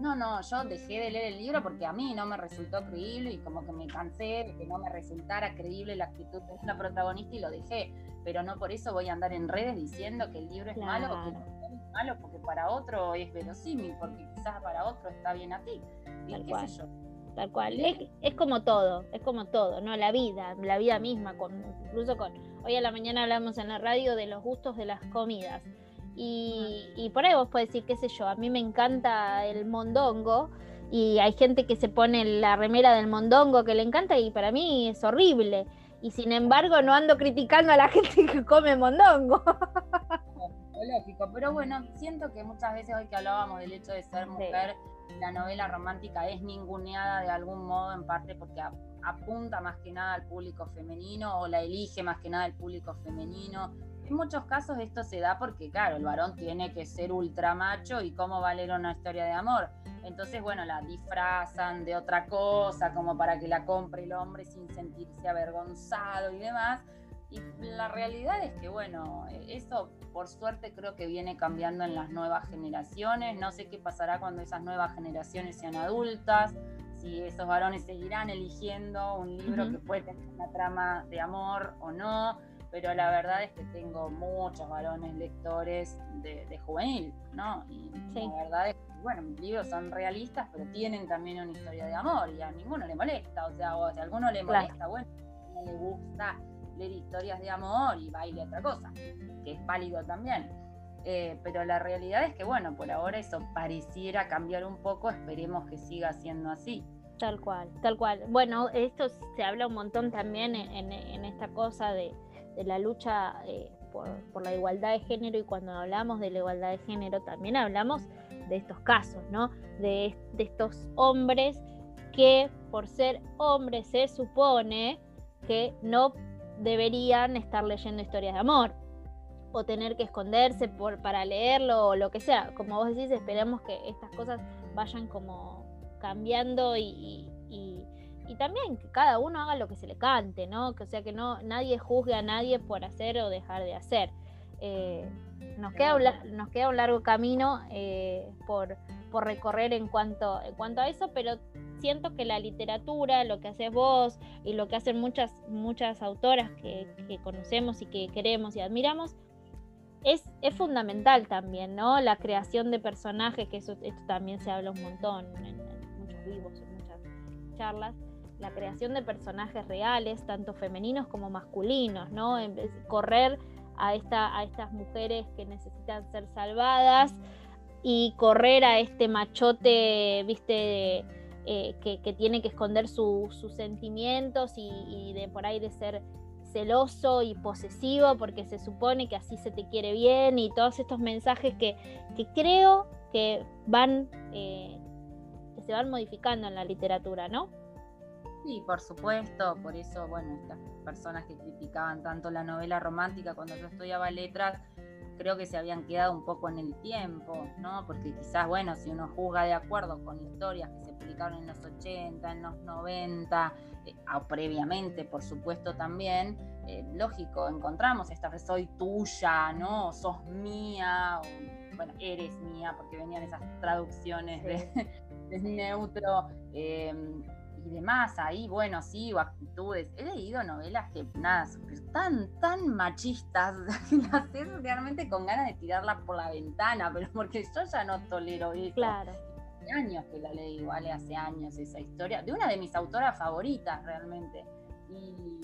no, no, yo dejé de leer el libro porque a mí no me resultó creíble y como que me cansé de que no me resultara creíble la actitud de la protagonista y lo dejé. Pero no por eso voy a andar en redes diciendo que el libro es malo o que es malo porque para otro es verosímil, porque quizás para otro está bien a ti. Y qué sé yo
tal cual. Es, como todo, es como todo, ¿no? La vida, la vida misma, con, incluso con, hoy a la mañana hablamos en la radio de los gustos de las comidas. Y, y por ahí vos podés decir, qué sé yo, a mí me encanta el mondongo y hay gente que se pone la remera del mondongo que le encanta y para mí es horrible. Y sin embargo no ando criticando a la [LAUGHS] gente que come mondongo.
Lógico, pero bueno, siento que muchas veces hoy que hablábamos del hecho de ser mujer, la novela romántica es ninguneada de algún modo en parte porque apunta más que nada al público femenino o la elige más que nada el público femenino. En muchos casos esto se da porque, claro, el varón tiene que ser ultra macho y cómo va una historia de amor. Entonces, bueno, la disfrazan de otra cosa como para que la compre el hombre sin sentirse avergonzado y demás. Y la realidad es que, bueno, eso por suerte creo que viene cambiando en las nuevas generaciones. No sé qué pasará cuando esas nuevas generaciones sean adultas, si esos varones seguirán eligiendo un libro que puede tener una trama de amor o no. Pero la verdad es que tengo muchos varones lectores de, juvenil, ¿no? Y la verdad es que, bueno, mis libros son realistas, pero tienen también una historia de amor y a ninguno le molesta. O sea, o si a alguno le molesta, bueno, no le gusta leer historias de amor y baile otra cosa, que es válido también. Eh, pero la realidad es que, bueno, por ahora eso pareciera cambiar un poco, esperemos que siga siendo así.
Tal cual, tal cual. Bueno, esto se habla un montón también en, esta cosa de, la lucha eh, por, la igualdad de género y cuando hablamos de la igualdad de género también hablamos de estos casos, ¿no? De, de estos hombres que por ser hombres se supone que no deberían estar leyendo historias de amor o tener que esconderse por, para leerlo o lo que sea. Como vos decís, esperemos que estas cosas vayan como cambiando y, también que cada uno haga lo que se le cante, ¿no? Que, o sea, que no nadie juzgue a nadie por hacer o dejar de hacer. Eh, nos, queda un, nos queda un largo camino eh, por, por recorrer en cuanto, en cuanto a eso, pero siento que la literatura, lo que haces vos y lo que hacen muchas, muchas autoras que, conocemos y que queremos y admiramos, es, es, fundamental también, ¿no? La creación de personajes, que eso esto también se habla un montón en, muchos vivos, en muchas charlas, la creación de personajes reales, tanto femeninos como masculinos, ¿no? correr a, esta, a estas mujeres que necesitan ser salvadas y correr a este machote, viste, eh, que, tiene que esconder sus sentimientos y, de por ahí de ser celoso y posesivo porque se supone que así se te quiere bien y todos estos mensajes que, creo que van eh, que se van modificando en la literatura, ¿no?
Sí, por supuesto, por eso, bueno, estas personas que criticaban tanto la novela romántica cuando yo estudiaba letras, creo que se habían quedado un poco en el tiempo, ¿no? Porque quizás, bueno, si uno juzga de acuerdo con historias que se publicaron en los 80, en los 90, eh, o previamente, por supuesto, también, eh, lógico, encontramos esta vez soy tuya, ¿no? sos mía, o, bueno, eres mía, porque venían esas traducciones de, [LAUGHS] neutro. Em, y demás, ahí, bueno, sí, o actitudes. He leído novelas que, nada, tan, tan machistas, [LAUGHS] las realmente con ganas de tirarla por la ventana, pero porque yo ya no tolero eso.
Claro.
Hace años que la leí, vale, hace años esa historia, de una de mis autoras favoritas realmente. Y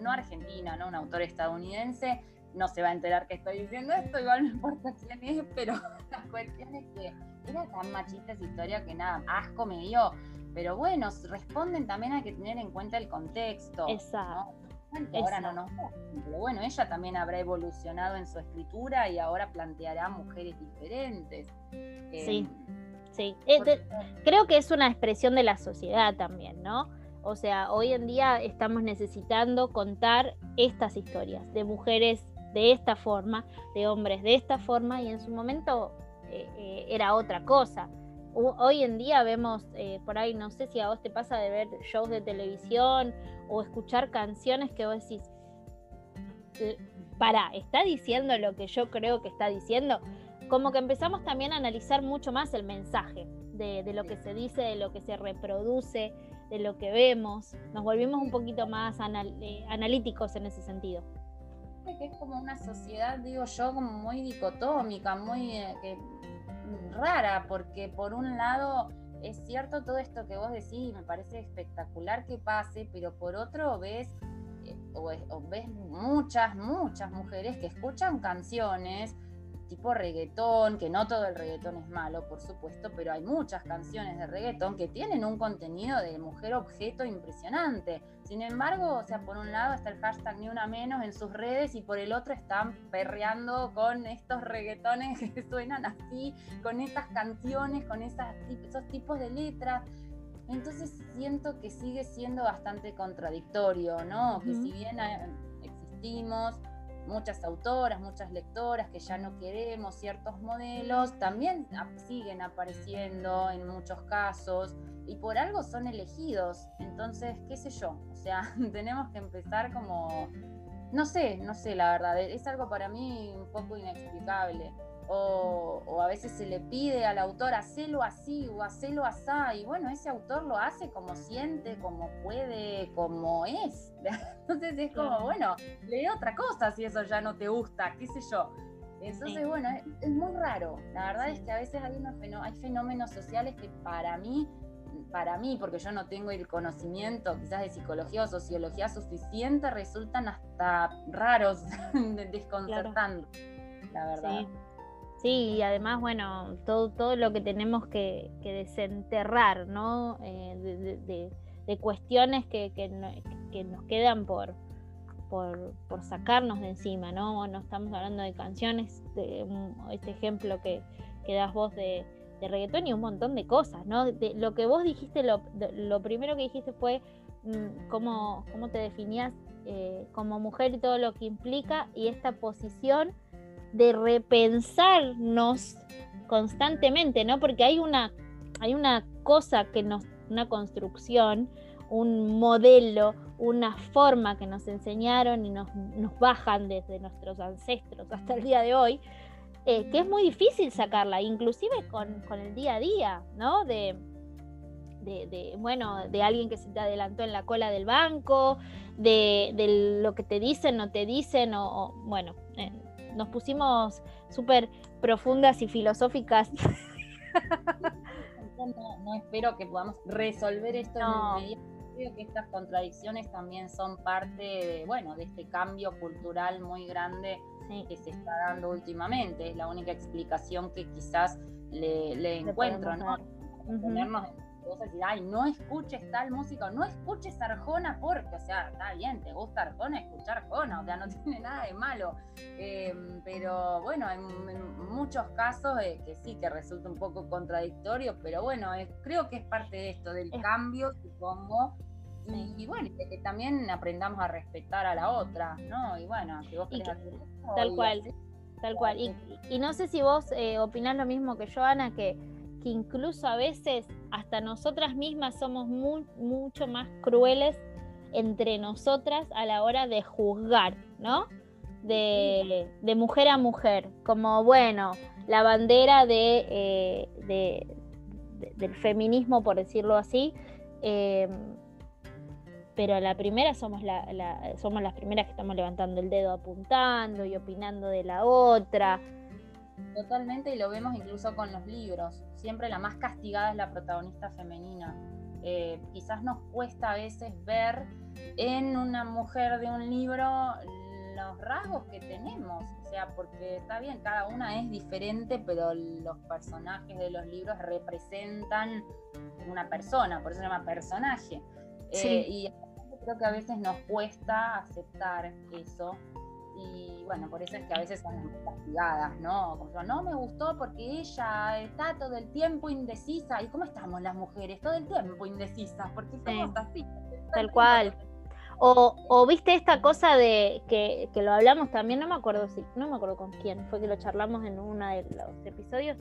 no argentina, ¿no? Una autora estadounidense. No se va a enterar que estoy diciendo esto, igual no importa quién es, pero [LAUGHS] la cuestión es que era tan machista esa historia que nada, asco me dio pero bueno, responden también hay que tener en cuenta el contexto.
Exacto.
Ahora no nos pero bueno, ella también habrá evolucionado en su escritura y ahora planteará mujeres diferentes.
Sí, em, sí. Eh, creo que es una expresión de la sociedad también, ¿no? O sea, hoy en día estamos necesitando contar estas historias de mujeres de esta forma, de hombres de esta forma, y en su momento eh, eh, era otra cosa hoy en día vemos eh, por ahí, no sé si a vos te pasa de ver shows de televisión o escuchar canciones que vos decís, para, ¿está diciendo lo que yo creo que está diciendo? Como que empezamos también a analizar mucho más el mensaje de, lo que se dice, de lo que se reproduce, de lo que vemos. Nos volvimos un poquito más eh, analíticos en ese sentido
que es como una sociedad, digo yo, como muy dicotómica, muy eh, rara, porque por un lado es cierto todo esto que vos decís, me parece espectacular que pase, pero por otro ves, eh, o ves muchas, muchas mujeres que escuchan canciones tipo reggaetón, que no todo el reggaetón es malo, por supuesto, pero hay muchas canciones de reggaetón que tienen un contenido de mujer objeto impresionante. Sin embargo, o sea, por un lado está el hashtag ni una menos en sus redes y por el otro están perreando con estos reggaetones [LAUGHS] que suenan así, con estas canciones, con esas, esos tipos de letras. Entonces siento que sigue siendo bastante contradictorio, ¿no? Que si bien eh, existimos, muchas autoras, muchas lectoras que ya no queremos ciertos modelos, también siguen apareciendo en muchos casos y por algo son elegidos. Entonces, qué sé yo, o sea, [LAUGHS] tenemos que empezar como, no sé, no sé, la verdad, es algo para mí un poco inexplicable o, a veces se le pide al autor hacerlo así o hacerlo así, y bueno, ese autor lo hace como siente, como puede, como es. [LAUGHS] Entonces es como, bueno, lee otra cosa si eso ya no te gusta, qué sé yo. Entonces, bueno, es, muy raro. La verdad es que a veces hay, unos hay fenómenos sociales que para mí, para mí, porque yo no tengo el conocimiento quizás de psicología o sociología suficiente, resultan hasta raros, [LAUGHS] desconcertando, la verdad.
Sí, y además, bueno, todo, todo lo que tenemos que, desenterrar, ¿no? Eh, de, cuestiones que, nos quedan por, por, sacarnos de encima, ¿no? No estamos hablando de canciones, de este ejemplo que, que das vos de, reggaetón y un montón de cosas, ¿no? lo que vos dijiste, lo, lo primero que dijiste fue mm, cómo, cómo te definías eh, como mujer y todo lo que implica y esta posición de repensarnos constantemente, ¿no? Porque hay una, hay una cosa que nos, una construcción, un modelo, una forma que nos enseñaron y nos, nos bajan desde nuestros ancestros hasta el día de hoy, eh, que es muy difícil sacarla, inclusive con, con el día a día, ¿no? De, de, bueno, de alguien que se te adelantó en la cola del banco, de, lo que te dicen, no te dicen, o, bueno, eh, nos pusimos súper profundas y filosóficas. [LAUGHS]
No, espero que podamos resolver esto en el Creo que estas contradicciones también son parte de, bueno, de este cambio cultural muy grande que se está dando últimamente. Es la única explicación que quizás le, encuentro, ¿no? Ponernos vos decís, ay, no escuches tal música, no escuches Arjona porque, o sea, está bien, te gusta Arjona, escuchar Arjona, o sea, no [LAUGHS] tiene nada de malo. Em, pero bueno, en, muchos casos eh, que sí, que resulta un poco contradictorio, pero bueno, creo que es parte de esto, del cambio, supongo. Y, bueno, que también aprendamos a respetar a la otra, ¿no? Y bueno, si vos querés
Tal cual, tal cual. Y, no sé si vos eh, opinás lo mismo que yo, Ana, que incluso a veces hasta nosotras mismas somos mucho más crueles entre nosotras a la hora de juzgar, ¿no? De, mujer a mujer, como bueno, la bandera de, eh, del feminismo, por decirlo así, em, pero la primera somos, somos las primeras que estamos levantando el dedo apuntando y opinando de la otra.
Totalmente, y lo vemos incluso con los libros. Siempre la más castigada es la protagonista femenina. Eh, quizás nos cuesta a veces ver en una mujer de un libro los rasgos que tenemos. O sea, porque está bien, cada una es diferente, pero los personajes de los libros representan una persona, por eso se llama personaje. Eh, y creo que a veces nos cuesta aceptar eso y bueno, por eso es que a veces son castigadas, ¿no? Como no me gustó porque ella está todo el tiempo indecisa. ¿Y cómo estamos las mujeres? Todo el tiempo indecisas, porque somos así.
Tal cual. O, o, viste esta cosa de que, que, lo hablamos también, no me acuerdo si, no me acuerdo con quién, fue que lo charlamos en uno de los episodios.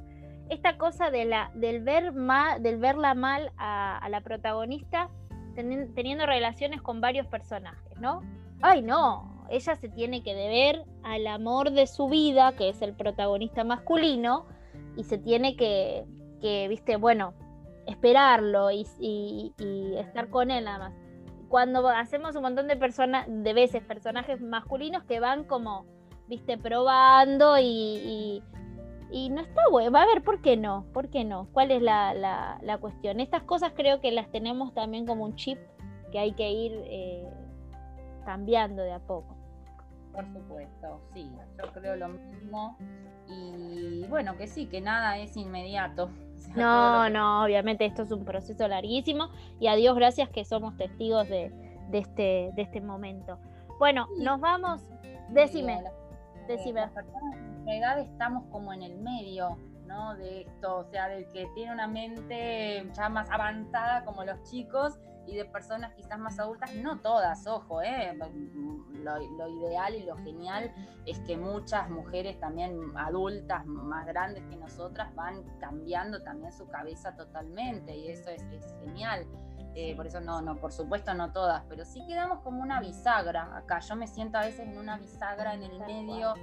Esta cosa de la, del ver mal, del verla mal a, a la protagonista teniendo relaciones con varios personajes, ¿no? Ay, no, ella se tiene que deber al amor de su vida, que es el protagonista masculino, y se tiene que, viste, bueno, esperarlo y, estar con él nada más. Cuando hacemos un montón de personas, de veces personajes masculinos que van como, viste, probando y, y, no está bueno. A ver, ¿por qué no? ¿Por qué no? ¿Cuál es la, la, cuestión? Estas cosas creo que las tenemos también como un chip que hay que ir eh, cambiando de a poco.
Por supuesto, sí, yo creo lo mismo. Y bueno, que sí, que nada es inmediato. [LAUGHS]
no, no, obviamente esto es un proceso larguísimo y a Dios gracias que somos testigos de, este, de este momento. Bueno, nos vamos, decime, decime.
Las personas de nuestra edad estamos como en el medio, ¿no? De esto, o sea, del que tiene una mente ya más avanzada como los chicos y de personas quizás más adultas, no todas, ojo, ¿eh? lo, ideal y lo genial es que muchas mujeres también adultas, más grandes que nosotras, van cambiando también su cabeza totalmente y eso es, genial. Eh, por eso no, no, por supuesto no todas, pero sí quedamos como una bisagra acá. Yo me siento a veces en una bisagra en el medio.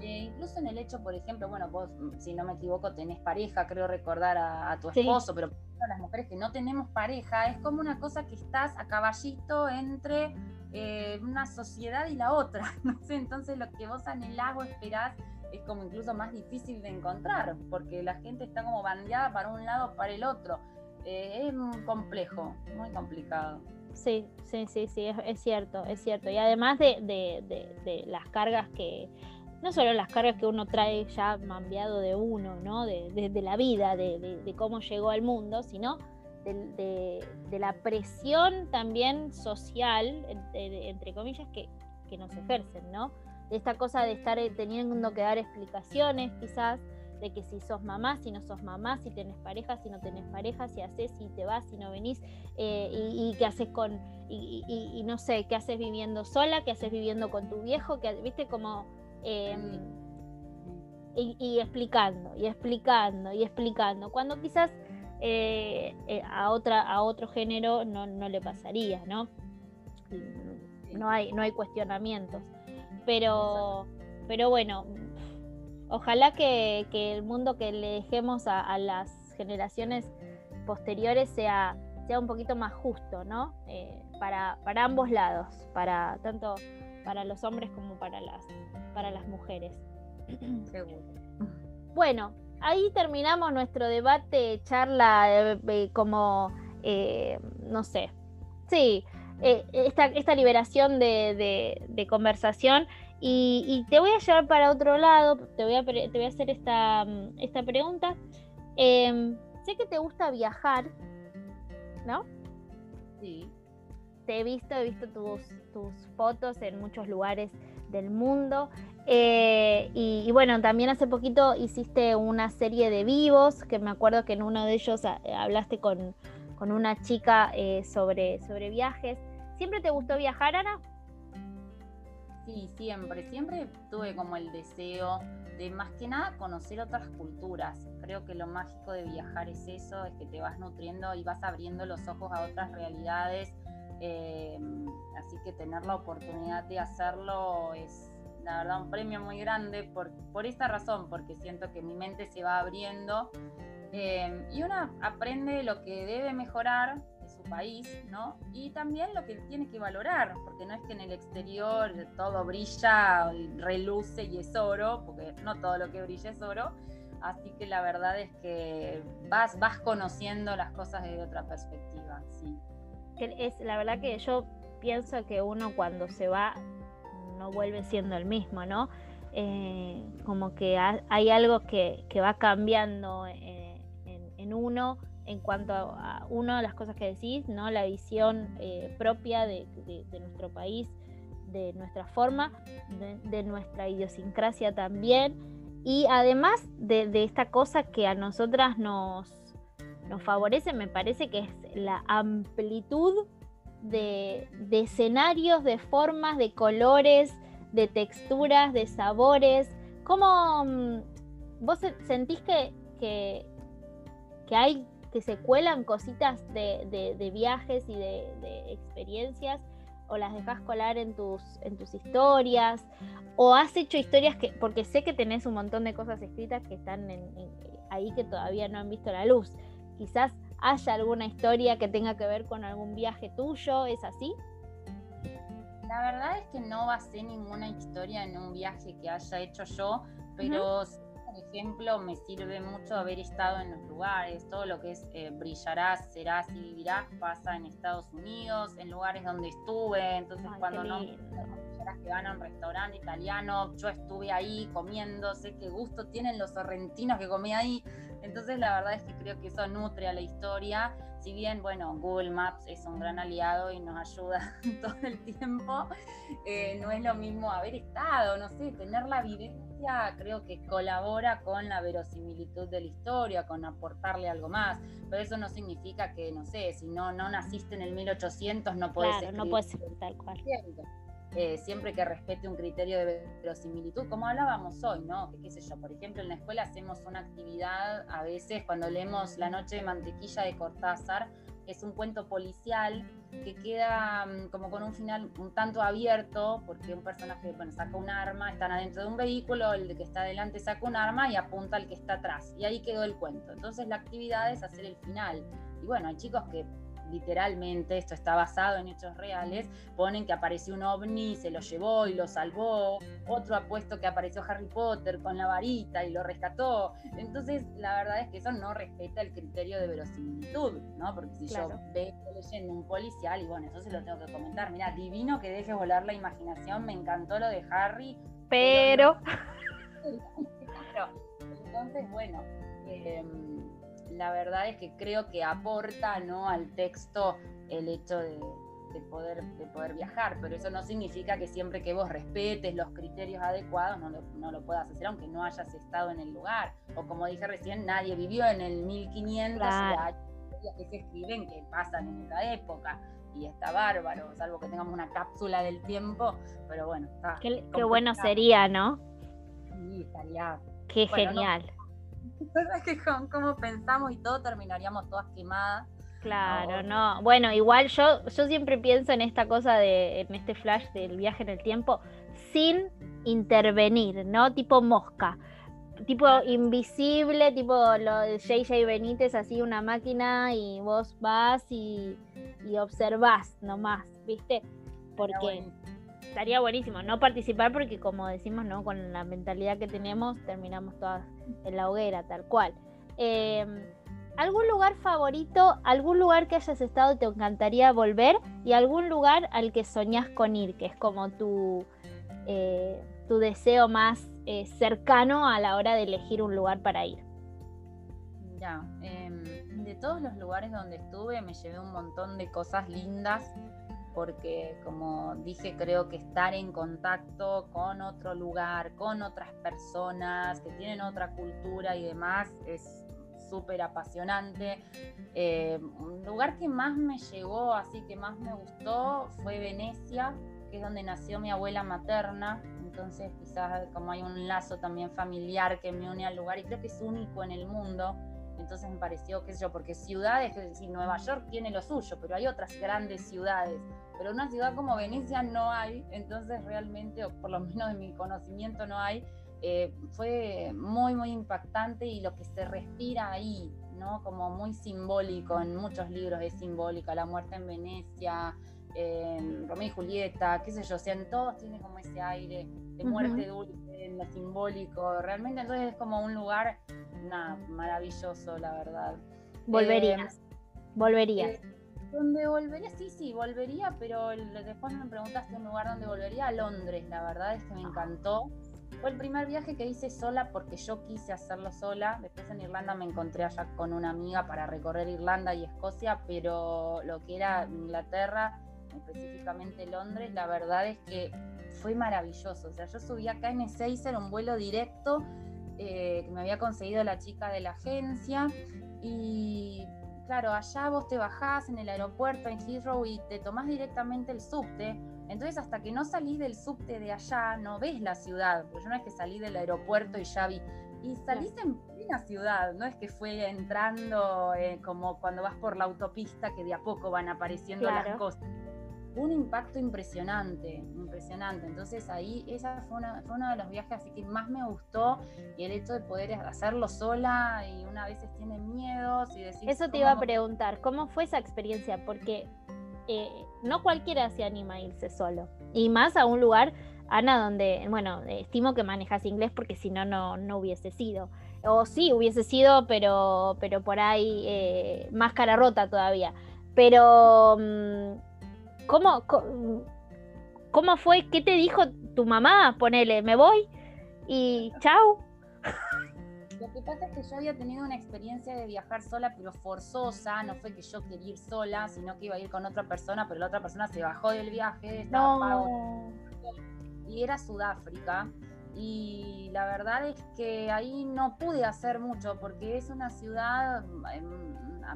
Eh, incluso en el hecho, por ejemplo, bueno, vos, si no me equivoco, tenés pareja, creo recordar a, tu esposo, pero las mujeres que no tenemos pareja, es como una cosa que estás a caballito entre eh, una sociedad y la otra, [LAUGHS] no sé, entonces lo que vos anhelás o esperás es como incluso más difícil de encontrar, porque la gente está como bandeada para un lado para el otro. Eh, es muy complejo, muy complicado.
Sí, sí, sí, sí, es, cierto, es cierto. Y además de, de las cargas que, no solo las cargas que uno trae ya mambiado de uno, ¿no? de, la vida, de, cómo llegó al mundo, sino de, la presión también social, entre comillas, que, nos ejercen, ¿no? De esta cosa de estar eh, teniendo que dar explicaciones quizás de que si sos mamá, si no sos mamá, si tenés pareja, si no tenés pareja, si haces, si te vas, si no venís, eh, y, qué haces con, y, no sé, qué haces viviendo sola, qué haces viviendo con tu viejo, que viste como... Em, y, explicando, y explicando, y explicando, cuando quizás eh, eh, a, otra, a otro género no, no le pasaría, ¿no? No hay, no hay cuestionamientos. Pero, pero bueno, ojalá que, el mundo que le dejemos a, las generaciones posteriores sea, sea un poquito más justo, ¿no? Eh, para, para ambos lados, para tanto para los hombres como para las, para las mujeres. [CLEARS THROAT] Seguro. Bueno, ahí terminamos nuestro debate, charla, eh, como, eh, no sé, sí, esta, esta, liberación de, de conversación y, te voy a llevar para otro lado, te voy a, te voy a hacer esta, esta pregunta. Em, sé que te gusta viajar, ¿no?
Sí.
Te he visto, he visto tus, tus fotos en muchos lugares del mundo. Eh, y, bueno, también hace poquito hiciste una serie de vivos, que me acuerdo que en uno de ellos ah, hablaste con, con una chica eh, sobre, sobre viajes. ¿Siempre te gustó viajar, Ana?
Sí, siempre, siempre tuve como el deseo de más que nada conocer otras culturas. Creo que lo mágico de viajar es eso, es que te vas nutriendo y vas abriendo los ojos a otras realidades. Eh, así que tener la oportunidad de hacerlo es, la verdad, un premio muy grande por, por esta razón, porque siento que mi mente se va abriendo eh, y una aprende lo que debe mejorar país, ¿no? Y también lo que tiene que valorar, porque no es que en el exterior todo brilla, reluce y es oro, porque no todo lo que brilla es oro. Así que la verdad es que vas, vas conociendo las cosas desde otra perspectiva, sí.
Es, la verdad que yo pienso que uno cuando se va no vuelve siendo el mismo, ¿no? Eh, como que hay algo que, va cambiando en, en uno en cuanto a, una de las cosas que decís, ¿no? la visión eh, propia de, nuestro país, de nuestra forma, de, nuestra idiosincrasia también, y además de, esta cosa que a nosotras nos, nos favorece, me parece que es la amplitud de, escenarios, de formas, de colores, de texturas, de sabores. ¿Cómo mm, vos sentís que, que, hay que se cuelan cositas de, viajes y de, experiencias o las dejas colar en tus, en tus historias o has hecho historias que, porque sé que tenés un montón de cosas escritas que están ahí que todavía no han visto la luz. Quizás haya alguna historia que tenga que ver con algún viaje tuyo, ¿es así?
La verdad es que no basé ninguna historia en un viaje que haya hecho yo, pero ejemplo, me sirve mucho haber estado en los lugares, todo lo que es eh, brillarás, serás y vivirás pasa en Estados Unidos, en lugares donde estuve, entonces cuando no que van a un restaurante italiano, yo estuve ahí comiendo, sé qué gusto tienen los sorrentinos que comí ahí, entonces la verdad es que creo que eso nutre a la historia, si bien, bueno, Google Maps es un gran aliado y nos ayuda [LAUGHS] todo el tiempo, eh, no es lo mismo haber estado, no sé, tener la vivencia creo que colabora con la verosimilitud de la historia, con aportarle algo más, pero eso no significa que, no sé, si no, no naciste en el 1800 no puedes
claro, no puedes ser tal cual.
Eh, siempre que respete un criterio de verosimilitud, como hablábamos hoy, ¿no? Que qué sé yo, por ejemplo, en la escuela hacemos una actividad, a veces cuando leemos La noche de mantequilla de Cortázar, es un cuento policial que queda mm, como con un final un tanto abierto, porque un personaje bueno, saca un arma, están adentro de un vehículo, el que está adelante saca un arma y apunta al que está atrás. Y ahí quedó el cuento. Entonces la actividad es hacer el final. Y bueno, hay chicos que literalmente, esto está basado en hechos reales, ponen que apareció un ovni, se lo llevó y lo salvó, otro ha puesto que apareció Harry Potter con la varita y lo rescató. Entonces, la verdad es que eso no respeta el criterio de verosimilitud, ¿no? Porque si yo veo leyendo un policial, y bueno, eso se lo tengo que comentar, mira, divino que deje volar la imaginación, me encantó lo de Harry.
Pero... [LAUGHS]
entonces, bueno. Eh, la verdad es que creo que aporta ¿no? al texto el hecho de, de poder, de poder viajar, pero eso no significa que siempre que vos respetes los criterios adecuados no lo, no lo puedas hacer, aunque no hayas estado en el lugar. O como dije recién, nadie vivió en el 1500 y hay que se escriben que pasan en esa época y está bárbaro, salvo que tengamos una cápsula del tiempo, pero bueno, está.
Qué, qué bueno sería, ¿no?
Sí, estaría.
Qué genial.
Es que con cómo pensamos y todo terminaríamos todas quemadas.
Claro, no. Bueno, igual yo, yo siempre pienso en esta cosa de, en este flash del viaje en el tiempo, sin intervenir, ¿no? Tipo mosca. Tipo invisible, tipo lo de JJ Benítez, así una máquina y vos vas y, y observás nomás, ¿viste? Porque estaría buenísimo no participar porque como decimos, ¿no? Con la mentalidad que tenemos terminamos todas en la hoguera, tal cual. Eh, ¿Algún lugar favorito, algún lugar que hayas estado te encantaría volver y algún lugar al que soñás con ir, que es como tu, eh, tu deseo más eh, cercano a la hora de elegir un lugar para ir?
Ya, em, de todos los lugares donde estuve me llevé un montón de cosas lindas porque como dije creo que estar en contacto con otro lugar, con otras personas que tienen otra cultura y demás es súper apasionante. Eh, un lugar que más me llegó, así que más me gustó, fue Venecia, que es donde nació mi abuela materna. Entonces quizás como hay un lazo también familiar que me une al lugar y creo que es único en el mundo. Entonces me pareció, qué sé yo, porque ciudades, es decir, Nueva York tiene lo suyo, pero hay otras grandes ciudades. Pero una ciudad como Venecia no hay, entonces realmente, o por lo menos de mi conocimiento no hay, eh, fue muy, muy impactante y lo que se respira ahí, ¿no? Como muy simbólico, en muchos libros es simbólica, la muerte en Venecia, en Romeo y Julieta, qué sé yo, o sea, en todos tiene como ese aire de muerte dulce, en lo simbólico, realmente entonces es como un lugar, nada, maravilloso, la verdad.
Volverías, eh, volverías.
Eh, ¿Dónde volvería? Sí, sí, volvería, pero después me preguntaste un lugar donde volvería, a Londres, la verdad es que me encantó. Fue el primer viaje que hice sola porque yo quise hacerlo sola. Después en Irlanda me encontré allá con una amiga para recorrer Irlanda y Escocia, pero lo que era Inglaterra, específicamente Londres, la verdad es que fue maravilloso. O sea, yo subí acá en Ezeiza, era un vuelo directo eh, que me había conseguido la chica de la agencia y claro, allá vos te bajás en el aeropuerto en Heathrow y te tomás directamente el subte entonces, hasta que no salís del subte de allá, no ves la ciudad. Porque yo no es que salí del aeropuerto y ya vi. Y salís en plena ciudad, no es que fue entrando eh, como cuando vas por la autopista que de a poco van apareciendo las cosas. Un impacto impresionante, impresionante. Entonces ahí esa fue, fue uno de los viajes así que más me gustó y el hecho de poder hacerlo sola y una vez tiene miedos y decir...
Eso te iba a preguntar, ¿cómo fue esa experiencia? Porque eh, no cualquiera se anima a irse solo. Y más a un lugar, Ana, donde, bueno, estimo que manejas inglés porque si no, no hubiese sido. O sí, hubiese sido, pero, pero por ahí eh, más cara rota todavía. Pero, mm, ¿cómo, ¿cómo fue? ¿Qué te dijo tu mamá? Ponele, me voy y chau.
Lo que pasa es que yo había tenido una experiencia de viajar sola, pero forzosa, no fue que yo quería ir sola, sino que iba a ir con otra persona, pero la otra persona se bajó del viaje, estaba pago. Y era Sudáfrica. Y la verdad es que ahí no pude hacer mucho porque es una ciudad,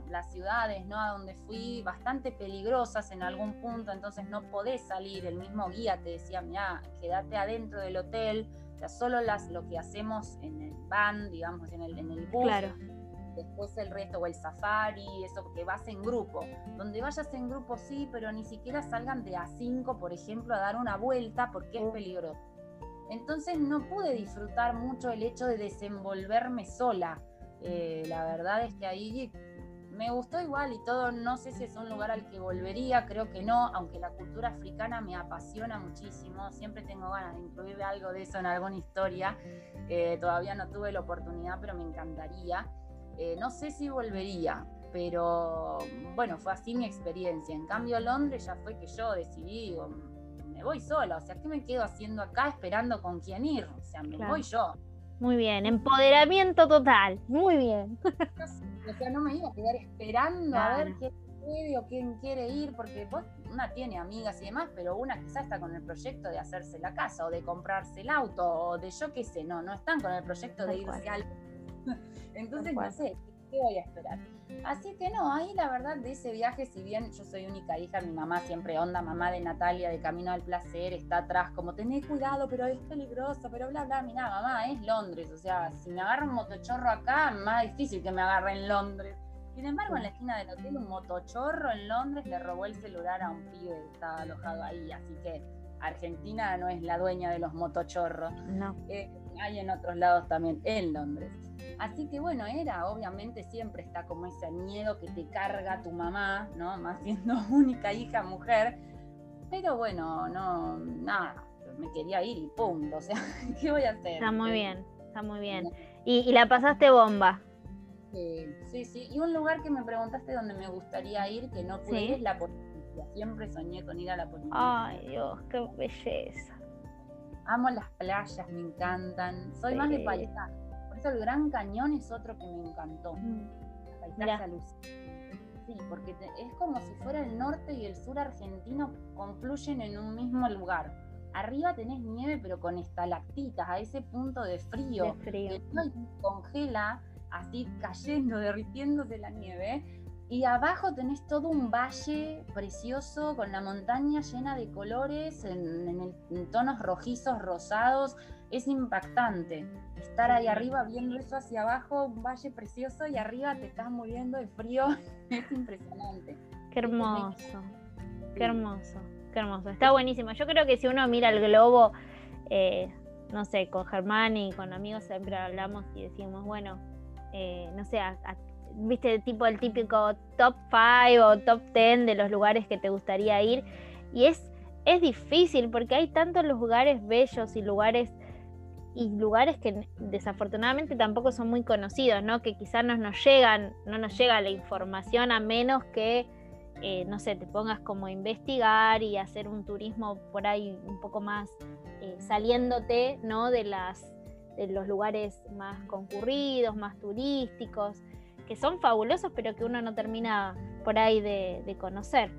las ciudades ¿no? a donde fui bastante peligrosas en algún punto, entonces no podés salir. El mismo guía te decía, mira, quédate adentro del hotel, solo las, lo que hacemos en el van, digamos, en el, en el bus.
Claro.
Después el resto, o el safari, eso, porque vas en grupo. Donde vayas en grupo sí, pero ni siquiera salgan de A5, por ejemplo, a dar una vuelta porque es peligroso. Entonces no pude disfrutar mucho el hecho de desenvolverme sola. Eh, la verdad es que ahí me gustó igual y todo, no sé si es un lugar al que volvería, creo que no, aunque la cultura africana me apasiona muchísimo, siempre tengo ganas de incluir algo de eso en alguna historia, eh, todavía no tuve la oportunidad, pero me encantaría. Eh, no sé si volvería, pero bueno, fue así mi experiencia. En cambio, Londres ya fue que yo decidí, me voy sola, o sea, ¿qué me quedo haciendo acá esperando con quién ir? O sea, me voy yo.
Muy bien, empoderamiento total, muy bien. [LAUGHS]
O sea, no me iba a quedar esperando a ver qué puede o quién quiere ir, porque vos, una tiene amigas y demás, pero una quizás está con el proyecto de hacerse la casa o de comprarse el auto o de yo qué sé, no, no están con el proyecto de irse al... [LAUGHS] Entonces, no sé, ¿qué voy a esperar? Así que no, ahí la verdad de ese viaje, si bien yo soy única hija, mi mamá siempre onda, mamá de Natalia de Camino al Placer, está atrás, como tenés cuidado, pero es peligroso, pero bla, bla, mira, mamá, es Londres, o sea, si me agarra un motochorro acá, más difícil que me agarre en Londres. Sin embargo, en la esquina del hotel, un motochorro en Londres le robó el celular a un pibe que estaba alojado ahí, así que Argentina no es la dueña de los motochorros.
No.
Eh, hay en otros lados también, en Londres. Así que bueno, era, obviamente siempre está como ese miedo que te carga tu mamá, ¿no? Más siendo [LAUGHS] única hija mujer. Pero bueno, no, nada, me quería ir y punto. [LAUGHS] O sea, ¿qué voy a hacer?
Está muy bien, está muy bien. Y, la pasaste bomba.
sí, sí. Y un lugar que me preguntaste donde me gustaría ir, que no pude, es la Polinesia. Siempre soñé con ir a la Polinesia.
Ay, Dios, qué belleza.
Amo las playas, me encantan. Soy más de paisaje el Gran Cañón es otro que me encantó. Mm. Paisaje Sí, porque es como si fuera el norte y el sur argentino confluyen en un mismo lugar. Arriba tenés nieve, pero con estalactitas, a ese punto de frío.
De frío.
Que congela, así cayendo, derritiéndose la nieve. Y abajo tenés todo un valle precioso con la montaña llena de colores en, en tonos rojizos, rosados es impactante. Estar ahí arriba viendo eso hacia abajo, un valle precioso y arriba te estás muriendo de frío, [LAUGHS] es impresionante.
Qué hermoso, qué hermoso, qué hermoso. Está buenísimo. Yo creo que si uno mira el globo, eh, no sé, con Germán y con amigos siempre hablamos y decimos, bueno, eh, no sé, viste tipo el típico top 5 o top 10 de los lugares que te gustaría ir y es es difícil porque hay tantos lugares bellos y lugares y lugares que desafortunadamente tampoco son muy conocidos, ¿no? Que quizás no nos llegan, no nos llega la información a menos que, eh, no sé, te pongas como a investigar y hacer un turismo por ahí un poco más eh, saliéndote, ¿no? De las de los lugares más concurridos, más turísticos, que son fabulosos, pero que uno no termina por ahí de conocer.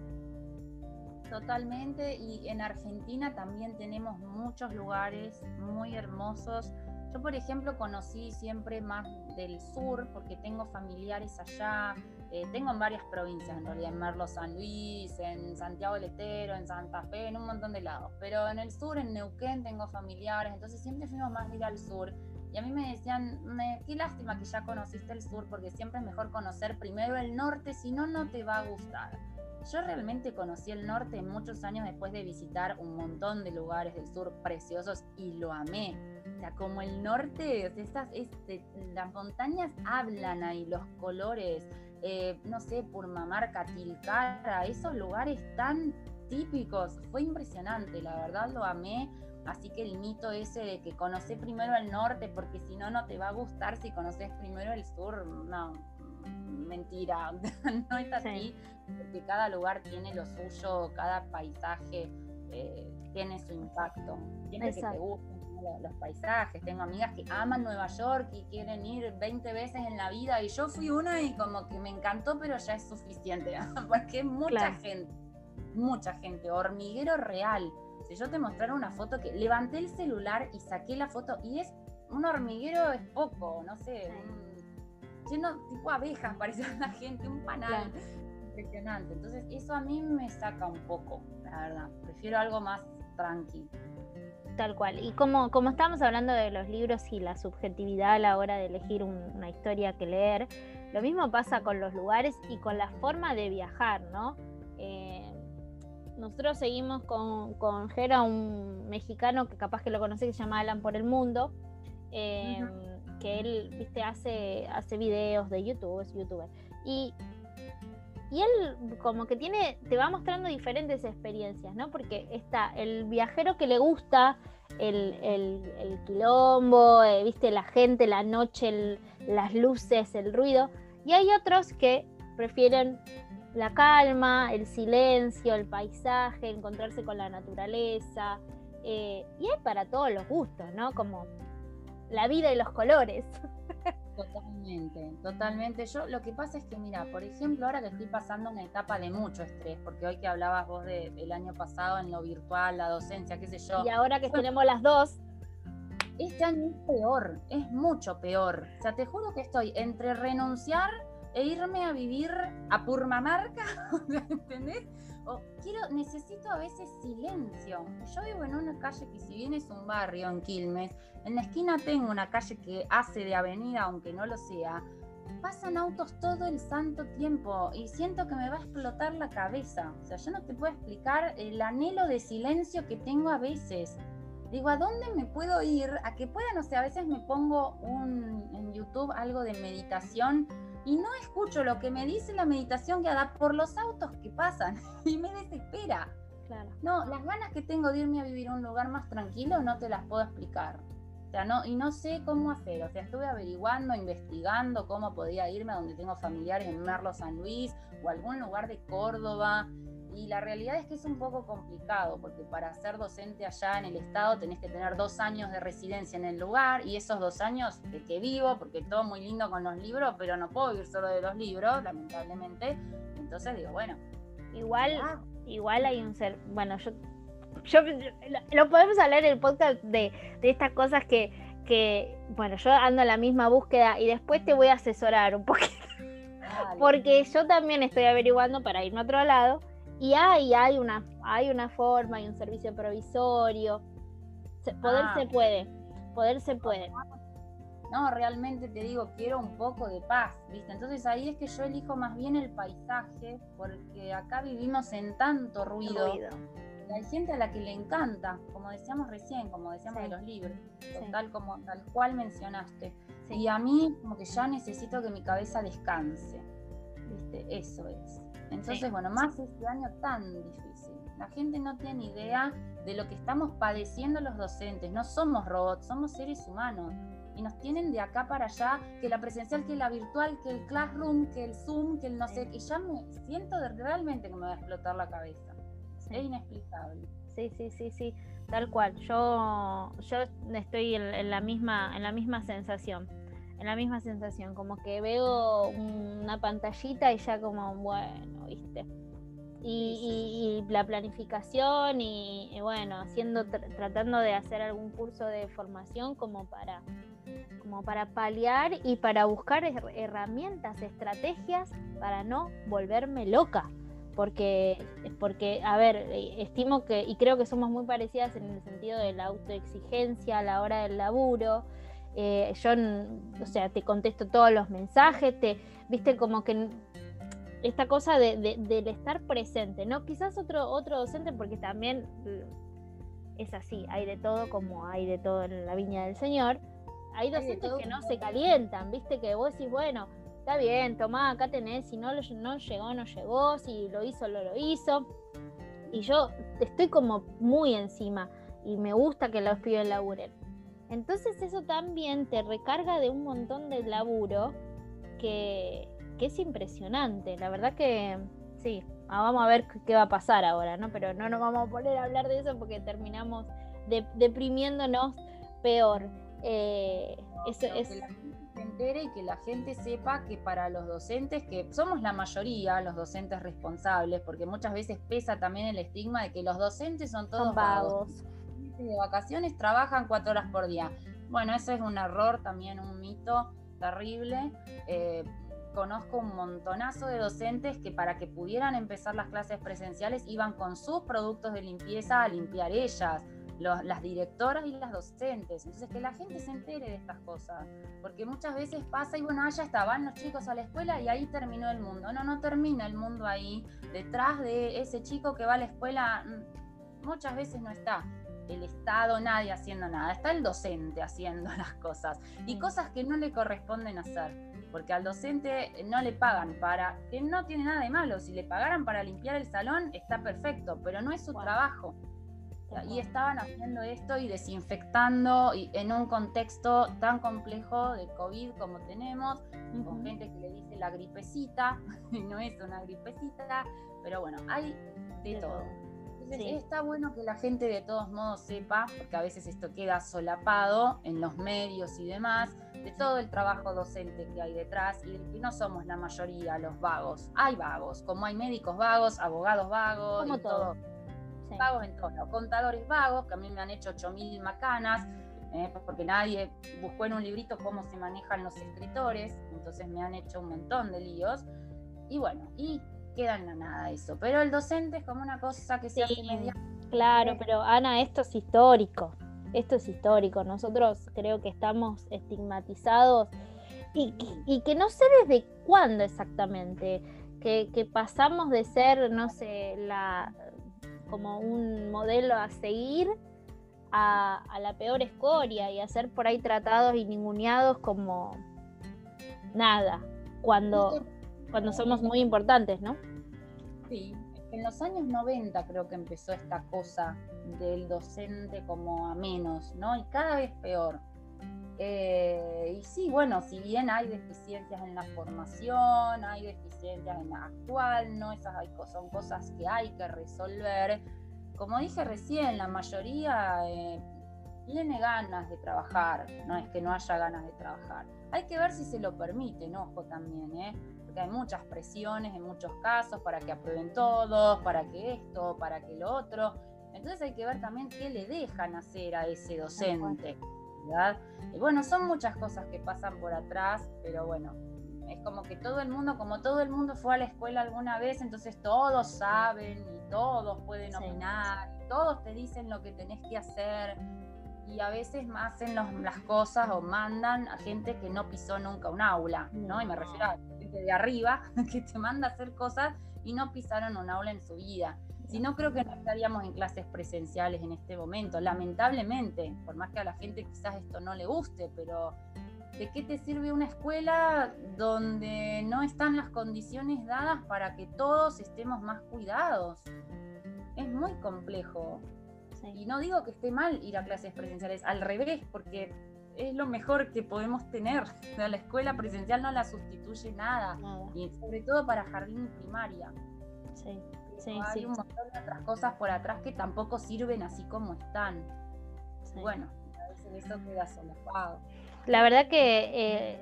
Totalmente, y en Argentina también tenemos muchos lugares muy hermosos. Yo, por ejemplo, conocí siempre más del sur porque tengo familiares allá, eh, tengo en varias provincias, en realidad, en Merlo San Luis, en Santiago del Estero, en Santa Fe, en un montón de lados. Pero en el sur, en Neuquén, tengo familiares, entonces siempre fuimos más ir al sur. Y a mí me decían, qué lástima que ya conociste el sur, porque siempre es mejor conocer primero el norte, si no, no te va a gustar. Yo realmente conocí el norte muchos años después de visitar un montón de lugares del sur preciosos y lo amé. O sea, como el norte, estas, este, las montañas hablan ahí, los colores, eh, no sé, Purmamarca, Tilcara, esos lugares tan típicos. Fue impresionante, la verdad lo amé. Así que el mito ese de que conocí primero el norte porque si no, no te va a gustar si conoces primero el sur, no, mentira, [LAUGHS] no es así, porque cada lugar tiene lo suyo, cada paisaje eh, tiene su impacto. Tiene que te gusten los, paisajes. Tengo amigas que aman Nueva York y quieren ir 20 veces en la vida y yo fui una y como que me encantó, pero ya es suficiente, [LAUGHS] porque mucha gente, mucha gente, hormiguero real. Si yo te mostrara una foto que levanté el celular y saqué la foto y es un hormiguero es poco, no sé, lleno tipo abejas, [LAUGHS] parecía la gente, un panal. Impresionante. Entonces, eso a mí me saca un poco, la verdad. Prefiero algo más tranquilo.
Tal cual. Y como, como estábamos hablando de los libros y la subjetividad a la hora de elegir una historia que leer, lo mismo pasa con los lugares y con la forma de viajar, ¿no? Eh, nosotros seguimos con, con Jera, un mexicano que capaz que lo conoce, que se llama Alan por el Mundo. Eh, que él, viste, hace, hace videos de YouTube, es youtuber. Y, y él como que tiene, te va mostrando diferentes experiencias, ¿no? Porque está el viajero que le gusta el, el, quilombo, eh, viste, la gente, la noche, las luces, el ruido. Y hay otros que prefieren la calma, el silencio, el paisaje, encontrarse con la naturaleza. Eh, y hay para todos los gustos, ¿no? Como la vida y los colores.
Totalmente, totalmente. Yo lo que pasa es que, mira, por ejemplo, ahora que estoy pasando una etapa de mucho estrés, porque hoy que hablabas vos del año pasado en lo virtual, la docencia, qué sé yo.
Y ahora que tenemos las dos.
Este año es peor, es mucho peor. O sea, te juro que estoy entre renunciar e irme a vivir a Purmamarca, [LAUGHS] ¿entendés? O quiero, necesito a veces silencio. Yo vivo en una calle que si bien es un barrio en Quilmes, en la esquina tengo una calle que hace de avenida, aunque no lo sea, pasan autos todo el santo tiempo y siento que me va a explotar la cabeza. O sea, yo no te puedo explicar el anhelo de silencio que tengo a veces. Digo, ¿a dónde me puedo ir? A que pueda, no sé, a veces me pongo un, en YouTube algo de meditación y no escucho lo que me dice la meditación guiada por los autos que pasan [LAUGHS] y me desespera. Claro. No, las ganas que tengo de irme a vivir a un lugar más tranquilo no te las puedo explicar. O sea, no, y no sé cómo hacer. O sea, estuve averiguando, investigando cómo podía irme a donde tengo familiares en Merlo, San Luis o algún lugar de Córdoba. Y la realidad es que es un poco complicado, porque para ser docente allá en el estado tenés que tener dos años de residencia en el lugar, y esos dos años de que vivo, porque todo muy lindo con los libros, pero no puedo vivir solo de los libros, lamentablemente. Entonces digo, bueno.
Igual, igual hay un ser, bueno, yo, yo lo podemos hablar en el podcast de, de estas cosas que, que, bueno, yo ando en la misma búsqueda y después te voy a asesorar un poquito. Porque yo también estoy averiguando para irme a otro lado y hay, hay, una, hay una forma, hay un servicio provisorio. poder se ah. puede, poder se puede.
No, realmente te digo, quiero un poco de paz, ¿viste? Entonces ahí es que yo elijo más bien el paisaje, porque acá vivimos en tanto ruido. Hay gente a la que le encanta, como decíamos recién, como decíamos de los libros, tal como tal cual mencionaste. Y a mí como que ya necesito que mi cabeza descanse. ¿Viste? Eso es. Entonces, bueno, más este año tan difícil. La gente no tiene idea de lo que estamos padeciendo los docentes. No somos robots, somos seres humanos. Y nos tienen de acá para allá, que la presencial, que la virtual, que el classroom, que el Zoom, que el no sé. Y ya me siento realmente que me va a explotar la cabeza. Es inexplicable.
Sí, sí, sí, sí, tal cual. Yo, yo estoy en la misma, en la misma sensación la misma sensación, como que veo una pantallita y ya como, bueno, viste. Y, la planificación y, bueno, haciendo, tratando de hacer algún curso de formación como para, como para paliar y para buscar herramientas, estrategias para no volverme loca. Porque, porque, a ver, estimo que, y creo que somos muy parecidas en el sentido de la autoexigencia a la hora del laburo, eh, yo, o sea, te contesto todos los mensajes, te, viste, como que esta cosa de, del estar presente, ¿no? Quizás otro, otro docente, porque también es así, hay de todo como hay de todo en la viña del Señor. Hay docentes que no se calientan, viste, que vos decís, bueno, está bien, tomá, acá tenés, si no, no llegó, no llegó, si lo hizo, lo, lo hizo. Y yo estoy como muy encima y me gusta que los pibes laburen. Entonces eso también te recarga de un montón de laburo que, es impresionante. La verdad que sí, ah, vamos a ver qué va a pasar ahora, ¿no? Pero no nos vamos a poner a hablar de eso porque terminamos deprimiéndonos peor. Eh,
eso es... Que la gente se entere y que la gente sepa que para los docentes, que somos la mayoría los docentes responsables, porque muchas veces pesa también el estigma de que los docentes son todos vagos de vacaciones trabajan cuatro horas por día. Bueno, ese es un error, también un mito terrible. Eh, conozco un montonazo de docentes que para que pudieran empezar las clases presenciales iban con sus productos de limpieza a limpiar ellas, las directoras y las docentes. Entonces, que la gente se entere de estas cosas, porque muchas veces pasa y bueno, allá estaban los chicos a la escuela y ahí terminó el mundo. No, no termina el mundo ahí. Detrás de ese chico que va a la escuela, mm, muchas veces no está el Estado, nadie haciendo nada, está el docente haciendo [LAUGHS] las cosas y cosas que no le corresponden hacer, porque al docente no le pagan para, que no tiene nada de malo, si le pagaran para limpiar el salón está perfecto, pero no es su trabajo. Y estaban haciendo esto y desinfectando y en un contexto tan complejo de COVID como tenemos, con gente que le dice la gripecita, [LAUGHS] y no es una gripecita, pero bueno, hay de todo Entonces está bueno que la gente de todos modos sepa, porque a veces esto queda solapado en los medios y demás, de todo el trabajo docente que hay detrás y que no somos la mayoría los vagos. Hay vagos, como hay médicos vagos, abogados vagos,
como todo.
Vagos en todo. Contadores vagos, que a mí me han hecho 8.000 macanas, eh, porque nadie buscó en un librito cómo se manejan los escritores, entonces me han hecho un montón de líos. Y bueno, y queda en la nada eso. Pero el docente es como una cosa que se hace media.
Claro, pero Ana, esto es histórico. Esto es histórico. Nosotros creo que estamos estigmatizados y, que no sé desde cuándo exactamente. Que, que, pasamos de ser, no sé, la, como un modelo a seguir a, a, la peor escoria y a ser por ahí tratados y ninguneados como nada, cuando cuando somos muy importantes, ¿no?
Sí, en los años 90 creo que empezó esta cosa del docente como a menos, ¿no? Y cada vez peor. Eh, y sí, bueno, si bien hay deficiencias en la formación, hay deficiencias en la actual, ¿no? Esas son cosas que hay que resolver. Como dije recién, la mayoría eh, tiene ganas de trabajar, no es que no haya ganas de trabajar. Hay que ver si se lo permiten, ojo también, ¿eh? Porque hay muchas presiones en muchos casos para que aprueben todos, para que esto, para que lo otro. Entonces hay que ver también qué le dejan hacer a ese docente. ¿verdad? Y bueno, son muchas cosas que pasan por atrás, pero bueno, es como que todo el mundo, como todo el mundo fue a la escuela alguna vez, entonces todos saben y todos pueden opinar, y todos te dicen lo que tenés que hacer y a veces hacen las cosas o mandan a gente que no pisó nunca un aula, ¿no? Y me refiero a gente de arriba [LAUGHS] que te manda a hacer cosas y no pisaron un aula en su vida. Si no, creo que no estaríamos en clases presenciales en este momento, lamentablemente, por más que a la gente quizás esto no le guste, pero ¿de qué te sirve una escuela donde no están las condiciones dadas para que todos estemos más cuidados? Es muy complejo. Y no digo que esté mal ir a clases presenciales, al revés, porque es lo mejor que podemos tener. la escuela presencial no la sustituye nada, y sobre todo para jardín y primaria. Sí, sí, hay un montón de otras cosas por atrás que tampoco sirven así como están. Bueno, a veces eso queda solapado.
La verdad que eh,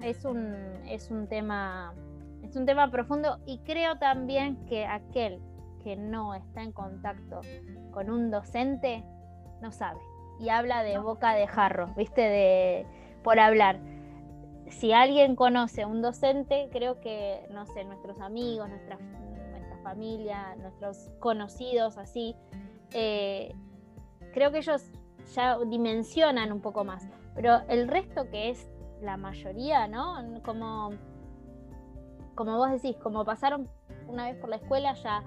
es, un, es un tema es un tema profundo y creo también que aquel que no está en contacto con un docente no sabe y habla de boca de jarro, ¿viste? De por hablar. Si alguien conoce a un docente, creo que, no sé, nuestros amigos, nuestra, nuestra familia, nuestros conocidos así, eh, creo que ellos ya dimensionan un poco más. Pero el resto que es la mayoría, ¿no? Como, como vos decís, como pasaron una vez por la escuela, ya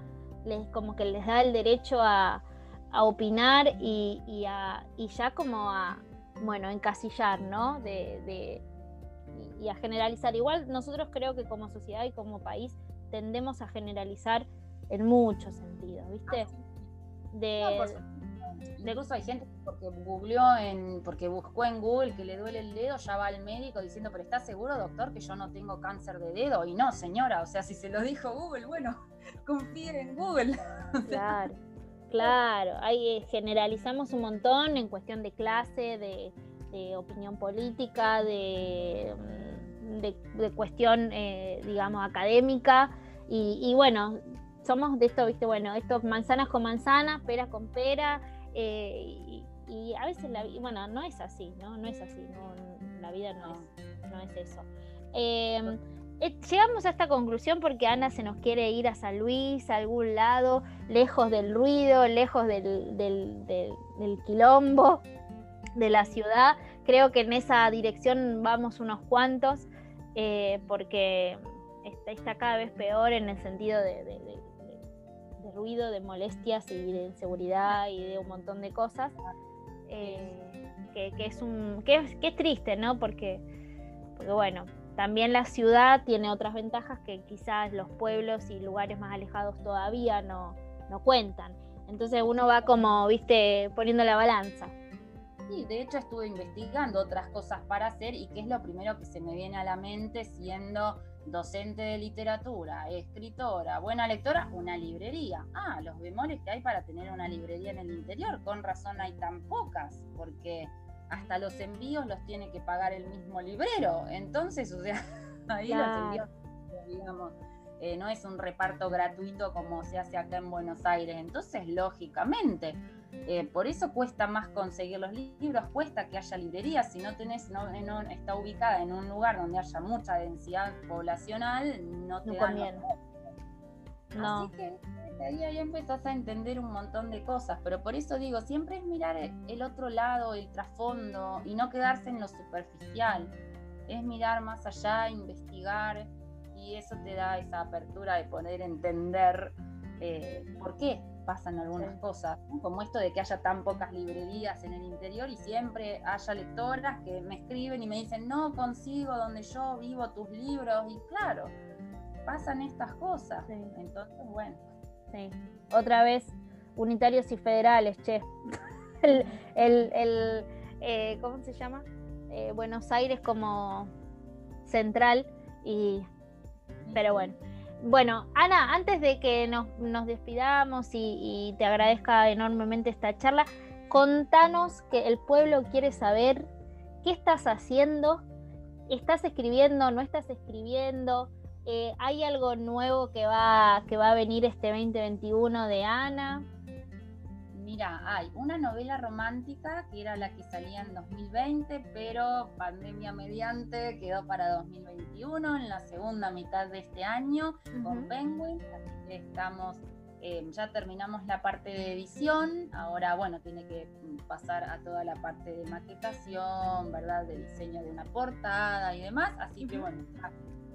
les como que les da el derecho a, a opinar y, y, a, y, ya como a, bueno, encasillar, ¿no? De, y, a generalizar. Igual nosotros creo que como sociedad y como país tendemos a generalizar en muchos sentidos, ¿viste?
Ah, de, Incluso hay gente porque googleó en, porque buscó en Google que le duele el dedo, ya va al médico diciendo, pero ¿está seguro, doctor, que yo no tengo cáncer de dedo? Y no, señora, o sea, si se lo dijo Google, bueno, [LAUGHS] confíe en Google. [LAUGHS]
Claro. Claro, ahí eh, generalizamos un montón en cuestión de clase, de, opinión política, de, mm, de, cuestión, eh, digamos, académica. Y, bueno, somos de esto, viste, bueno, esto manzanas con manzanas, peras con pera. Eh, y, a veces la vida, bueno, no es así, ¿no? No es así, la vida no, Es, no es eso. Em, llegamos a esta conclusión porque Ana se nos quiere ir a San Luis, a algún lado, lejos del ruido, lejos del, quilombo de la ciudad. Creo que en esa dirección vamos unos cuantos, eh, porque está, cada vez peor en el sentido de, ruido, de molestias y de inseguridad y de un montón de cosas. Eh, que, es triste, ¿no? Porque bueno, también la ciudad tiene otras ventajas que quizás los pueblos y lugares más alejados todavía no, no cuentan. Entonces uno va como, viste, poniendo la balanza.
Sí, de hecho estuve investigando otras cosas para hacer y qué es lo primero que se me viene a la mente siendo docente de literatura, escritora, buena lectora, una librería. Ah, los bemoles que hay para tener una librería en el interior, con razón hay tan pocas, porque hasta los envíos los tiene que pagar el mismo librero. Entonces, o sea, [LAUGHS] ahí los envíos, digamos, eh, no es un reparto gratuito como se hace acá en Buenos Aires. Entonces, lógicamente, eh, por eso cuesta más conseguir los libros, cuesta que haya librerías. Si no tenés, no, está ubicada en un lugar donde haya mucha densidad poblacional, no te da no. Así que ahí, ahí empezás a entender un montón de cosas, pero por eso digo, siempre es mirar el otro lado, el trasfondo, y no quedarse en lo superficial. Es mirar más allá, investigar, y eso te da esa apertura de poder entender eh, por qué pasan algunas cosas, como esto de que haya tan pocas librerías en el interior y siempre haya lectoras que me escriben y me dicen, no consigo donde yo vivo tus libros, y claro, pasan estas cosas. Entonces, bueno.
Sí. Otra vez, unitarios y federales, che. [LAUGHS] el, el, eh, ¿cómo se llama? Eh, Buenos Aires como central y pero bueno. Bueno, Ana, antes de que nos, despidamos y, te agradezca enormemente esta charla, contanos que el pueblo quiere saber qué estás haciendo, estás escribiendo, no estás escribiendo, eh, hay algo nuevo que va, que va a venir este 2021 de Ana.
Mira, hay una novela romántica que era la que salía en 2020, pero pandemia mediante quedó para 2021, en la segunda mitad de este año, con Penguin. Así que estamos, eh, ya terminamos la parte de edición, ahora, bueno, tiene que pasar a toda la parte de maquetación, ¿verdad? De diseño de una portada y demás. Así que, bueno,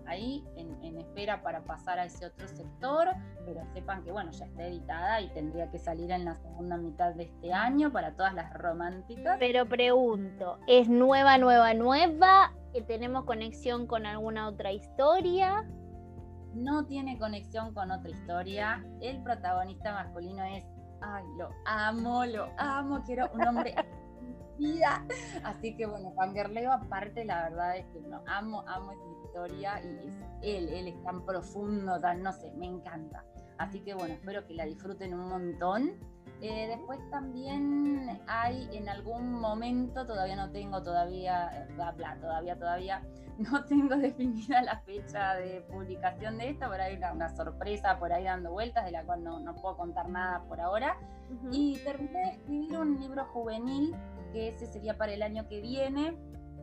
ahí en, espera para pasar a ese otro sector, pero sepan que bueno, ya está editada y tendría que salir en la segunda mitad de este año para todas las románticas.
Pero pregunto, ¿es nueva, nueva, nueva? ¿Tenemos conexión con alguna otra historia?
No tiene conexión con otra historia. El protagonista masculino es, ay, lo amo, lo amo, quiero un hombre. [LAUGHS] Así que bueno, Juan Gerleo aparte la verdad es que no, amo, amo esa historia y es él, él es tan profundo, tan, no sé, me encanta. Así que bueno, espero que la disfruten un montón. Eh, después también hay en algún momento, todavía no tengo todavía, bla, todavía, todavía, [LAUGHS] no tengo definida la fecha de publicación de esto, pero hay una, sorpresa por ahí dando vueltas, de la cual no, no puedo contar nada por ahora. Y terminé de escribir un libro juvenil, que ese sería para el año que viene,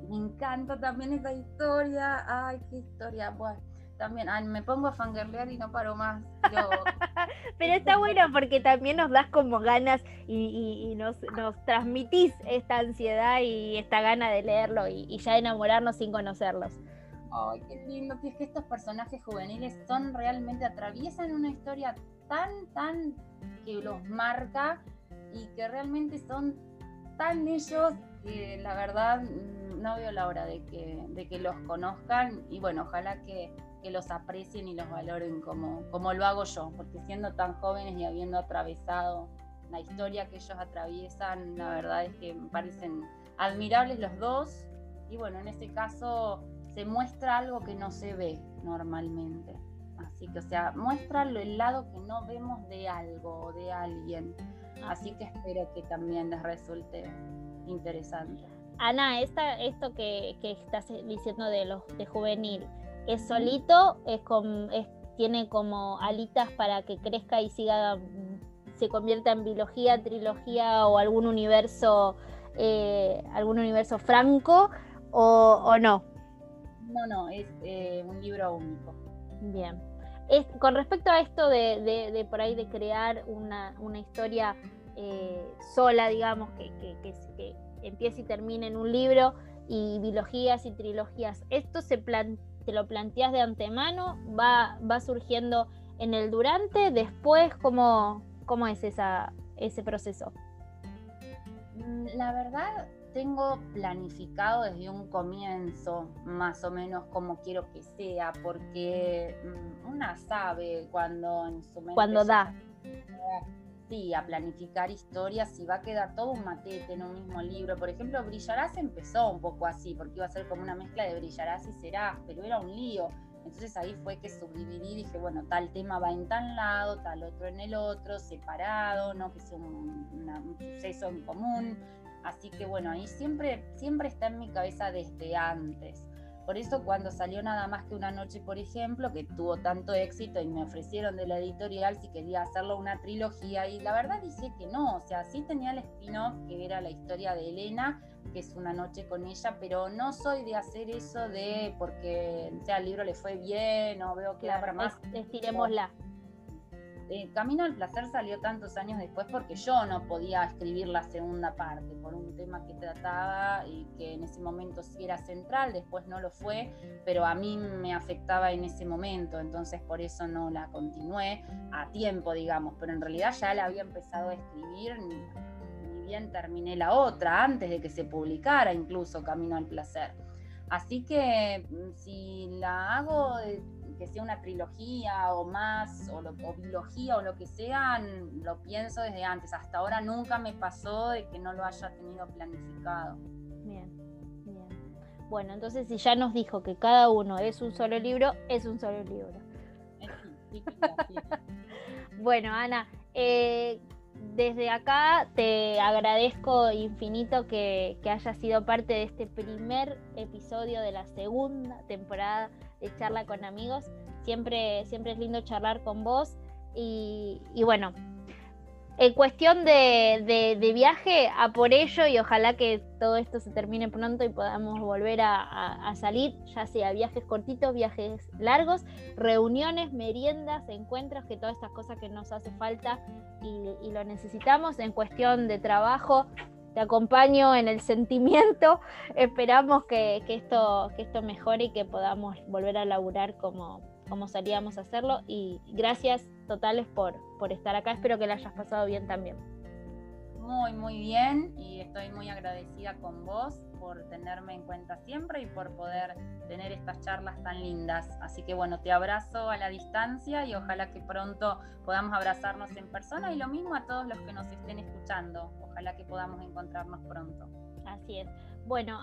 me encanta también esa historia. Ay, qué historia. Bueno, también me pongo a fangirlear y no paro más. [LAUGHS]
Pero está bueno porque también nos das como ganas y, nos, nos, transmitís esta ansiedad y esta gana de leerlo y, ya enamorarnos sin conocerlos.
Ay, qué lindo. Es que estos personajes juveniles son realmente, atraviesan una historia tan, tan que los marca y que realmente son tan ellos que la verdad no veo la hora de que, de que los conozcan y bueno, ojalá que, los aprecien y los valoren como, como lo hago yo, porque siendo tan jóvenes y habiendo atravesado la historia que ellos atraviesan, la verdad es que me parecen admirables los dos y bueno, en este caso se muestra algo que no se ve normalmente. Así que, o sea, muestra el lado que no vemos de algo o de alguien. Así que espero que también les resulte interesante.
Ana, esta, esto que, estás diciendo de los de juvenil, ¿es solito? ¿Es, es tiene como alitas para que crezca y siga, se convierta en biología, trilogía o algún universo, eh, algún universo franco o, no?
No, no, es eh, un libro único.
Bien. Es, con respecto a esto de, por ahí de crear una, historia eh, sola, digamos, que, que, que, empieza y termina en un libro y biologías y trilogías. ¿Esto se te lo planteas de antemano? ¿Va, va surgiendo en el durante? ¿Después? ¿Cómo, cómo es esa, ese proceso?
Mm, la verdad, tengo planificado desde un comienzo más o menos como quiero que sea, porque mm, una sabe cuando en su mente...
Cuando da
sí, a planificar historias y va a quedar todo un matete en un mismo libro. Por ejemplo, Brillarás empezó un poco así, porque iba a ser como una mezcla de Brillarás y Serás, pero era un lío. Entonces ahí fue que subdividí, dije, bueno, tal tema va en tal lado, tal otro en el otro, separado, no que sea un, un suceso en común. Así que bueno, ahí siempre, siempre está en mi cabeza desde antes. Por eso cuando salió nada más que una noche, por ejemplo, que tuvo tanto éxito y me ofrecieron de la editorial si quería hacerlo una trilogía y la verdad dije que no, o sea, sí tenía el spin-off que era la historia de Elena, que es una noche con ella, pero no soy de hacer eso de porque sea, el libro le fue bien o veo que
claro, más. Estiremosla.
Eh, Camino al Placer salió tantos años después porque yo no podía escribir la segunda parte por un tema que trataba y que en ese momento sí era central, después no lo fue, pero a mí me afectaba en ese momento, entonces por eso no la continué a tiempo, digamos, pero en realidad ya la había empezado a escribir, ni, ni bien terminé la otra, antes de que se publicara incluso Camino al Placer. Así que mm, si la hago que sea una trilogía o más, o, lo, biología o lo que sea, lo pienso desde antes. Hasta ahora nunca me pasó de que no lo haya tenido planificado.
Bien, bien. Bueno, entonces si ya nos dijo que cada uno es un solo libro, es un solo libro. [LAUGHS] bueno, Ana, eh, desde acá te agradezco infinito que, que hayas sido parte de este primer episodio de la segunda temporada de charla con amigos. Siempre, siempre es lindo charlar con vos. Y, bueno, en cuestión de, viaje, a por ello y ojalá que todo esto se termine pronto y podamos volver a, salir, ya sea viajes cortitos, viajes largos, reuniones, meriendas, encuentros, que todas estas cosas que nos hace falta y, y lo necesitamos. En cuestión de trabajo, te acompaño en el sentimiento. [LAUGHS] Esperamos que, esto, que esto mejore y que podamos volver a laburar como, como solíamos hacerlo. Y gracias totales por, por estar acá. Espero que la hayas pasado bien también.
Muy, muy bien y estoy muy agradecida con vos por tenerme en cuenta siempre y por poder tener estas charlas tan lindas. Así que bueno, te abrazo a la distancia y ojalá que pronto podamos abrazarnos en persona y lo mismo a todos los que nos estén escuchando. Ojalá que podamos encontrarnos pronto.
Así es. Bueno,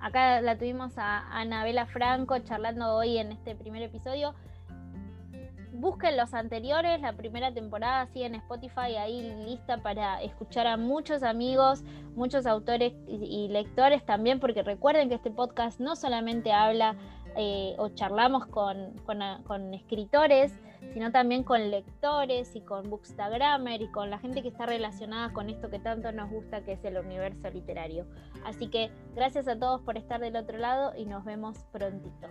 acá la tuvimos a Anabela Franco charlando hoy en este primer episodio busquen los anteriores, la primera temporada así en Spotify, ahí lista para escuchar a muchos amigos, muchos autores y, lectores también, porque recuerden que este podcast no solamente habla eh, o charlamos con, con, escritores, sino también con lectores y con bookstagrammer y con la gente que está relacionada con esto que tanto nos gusta, que es el universo literario. Así que gracias a todos por estar del otro lado y nos vemos prontito.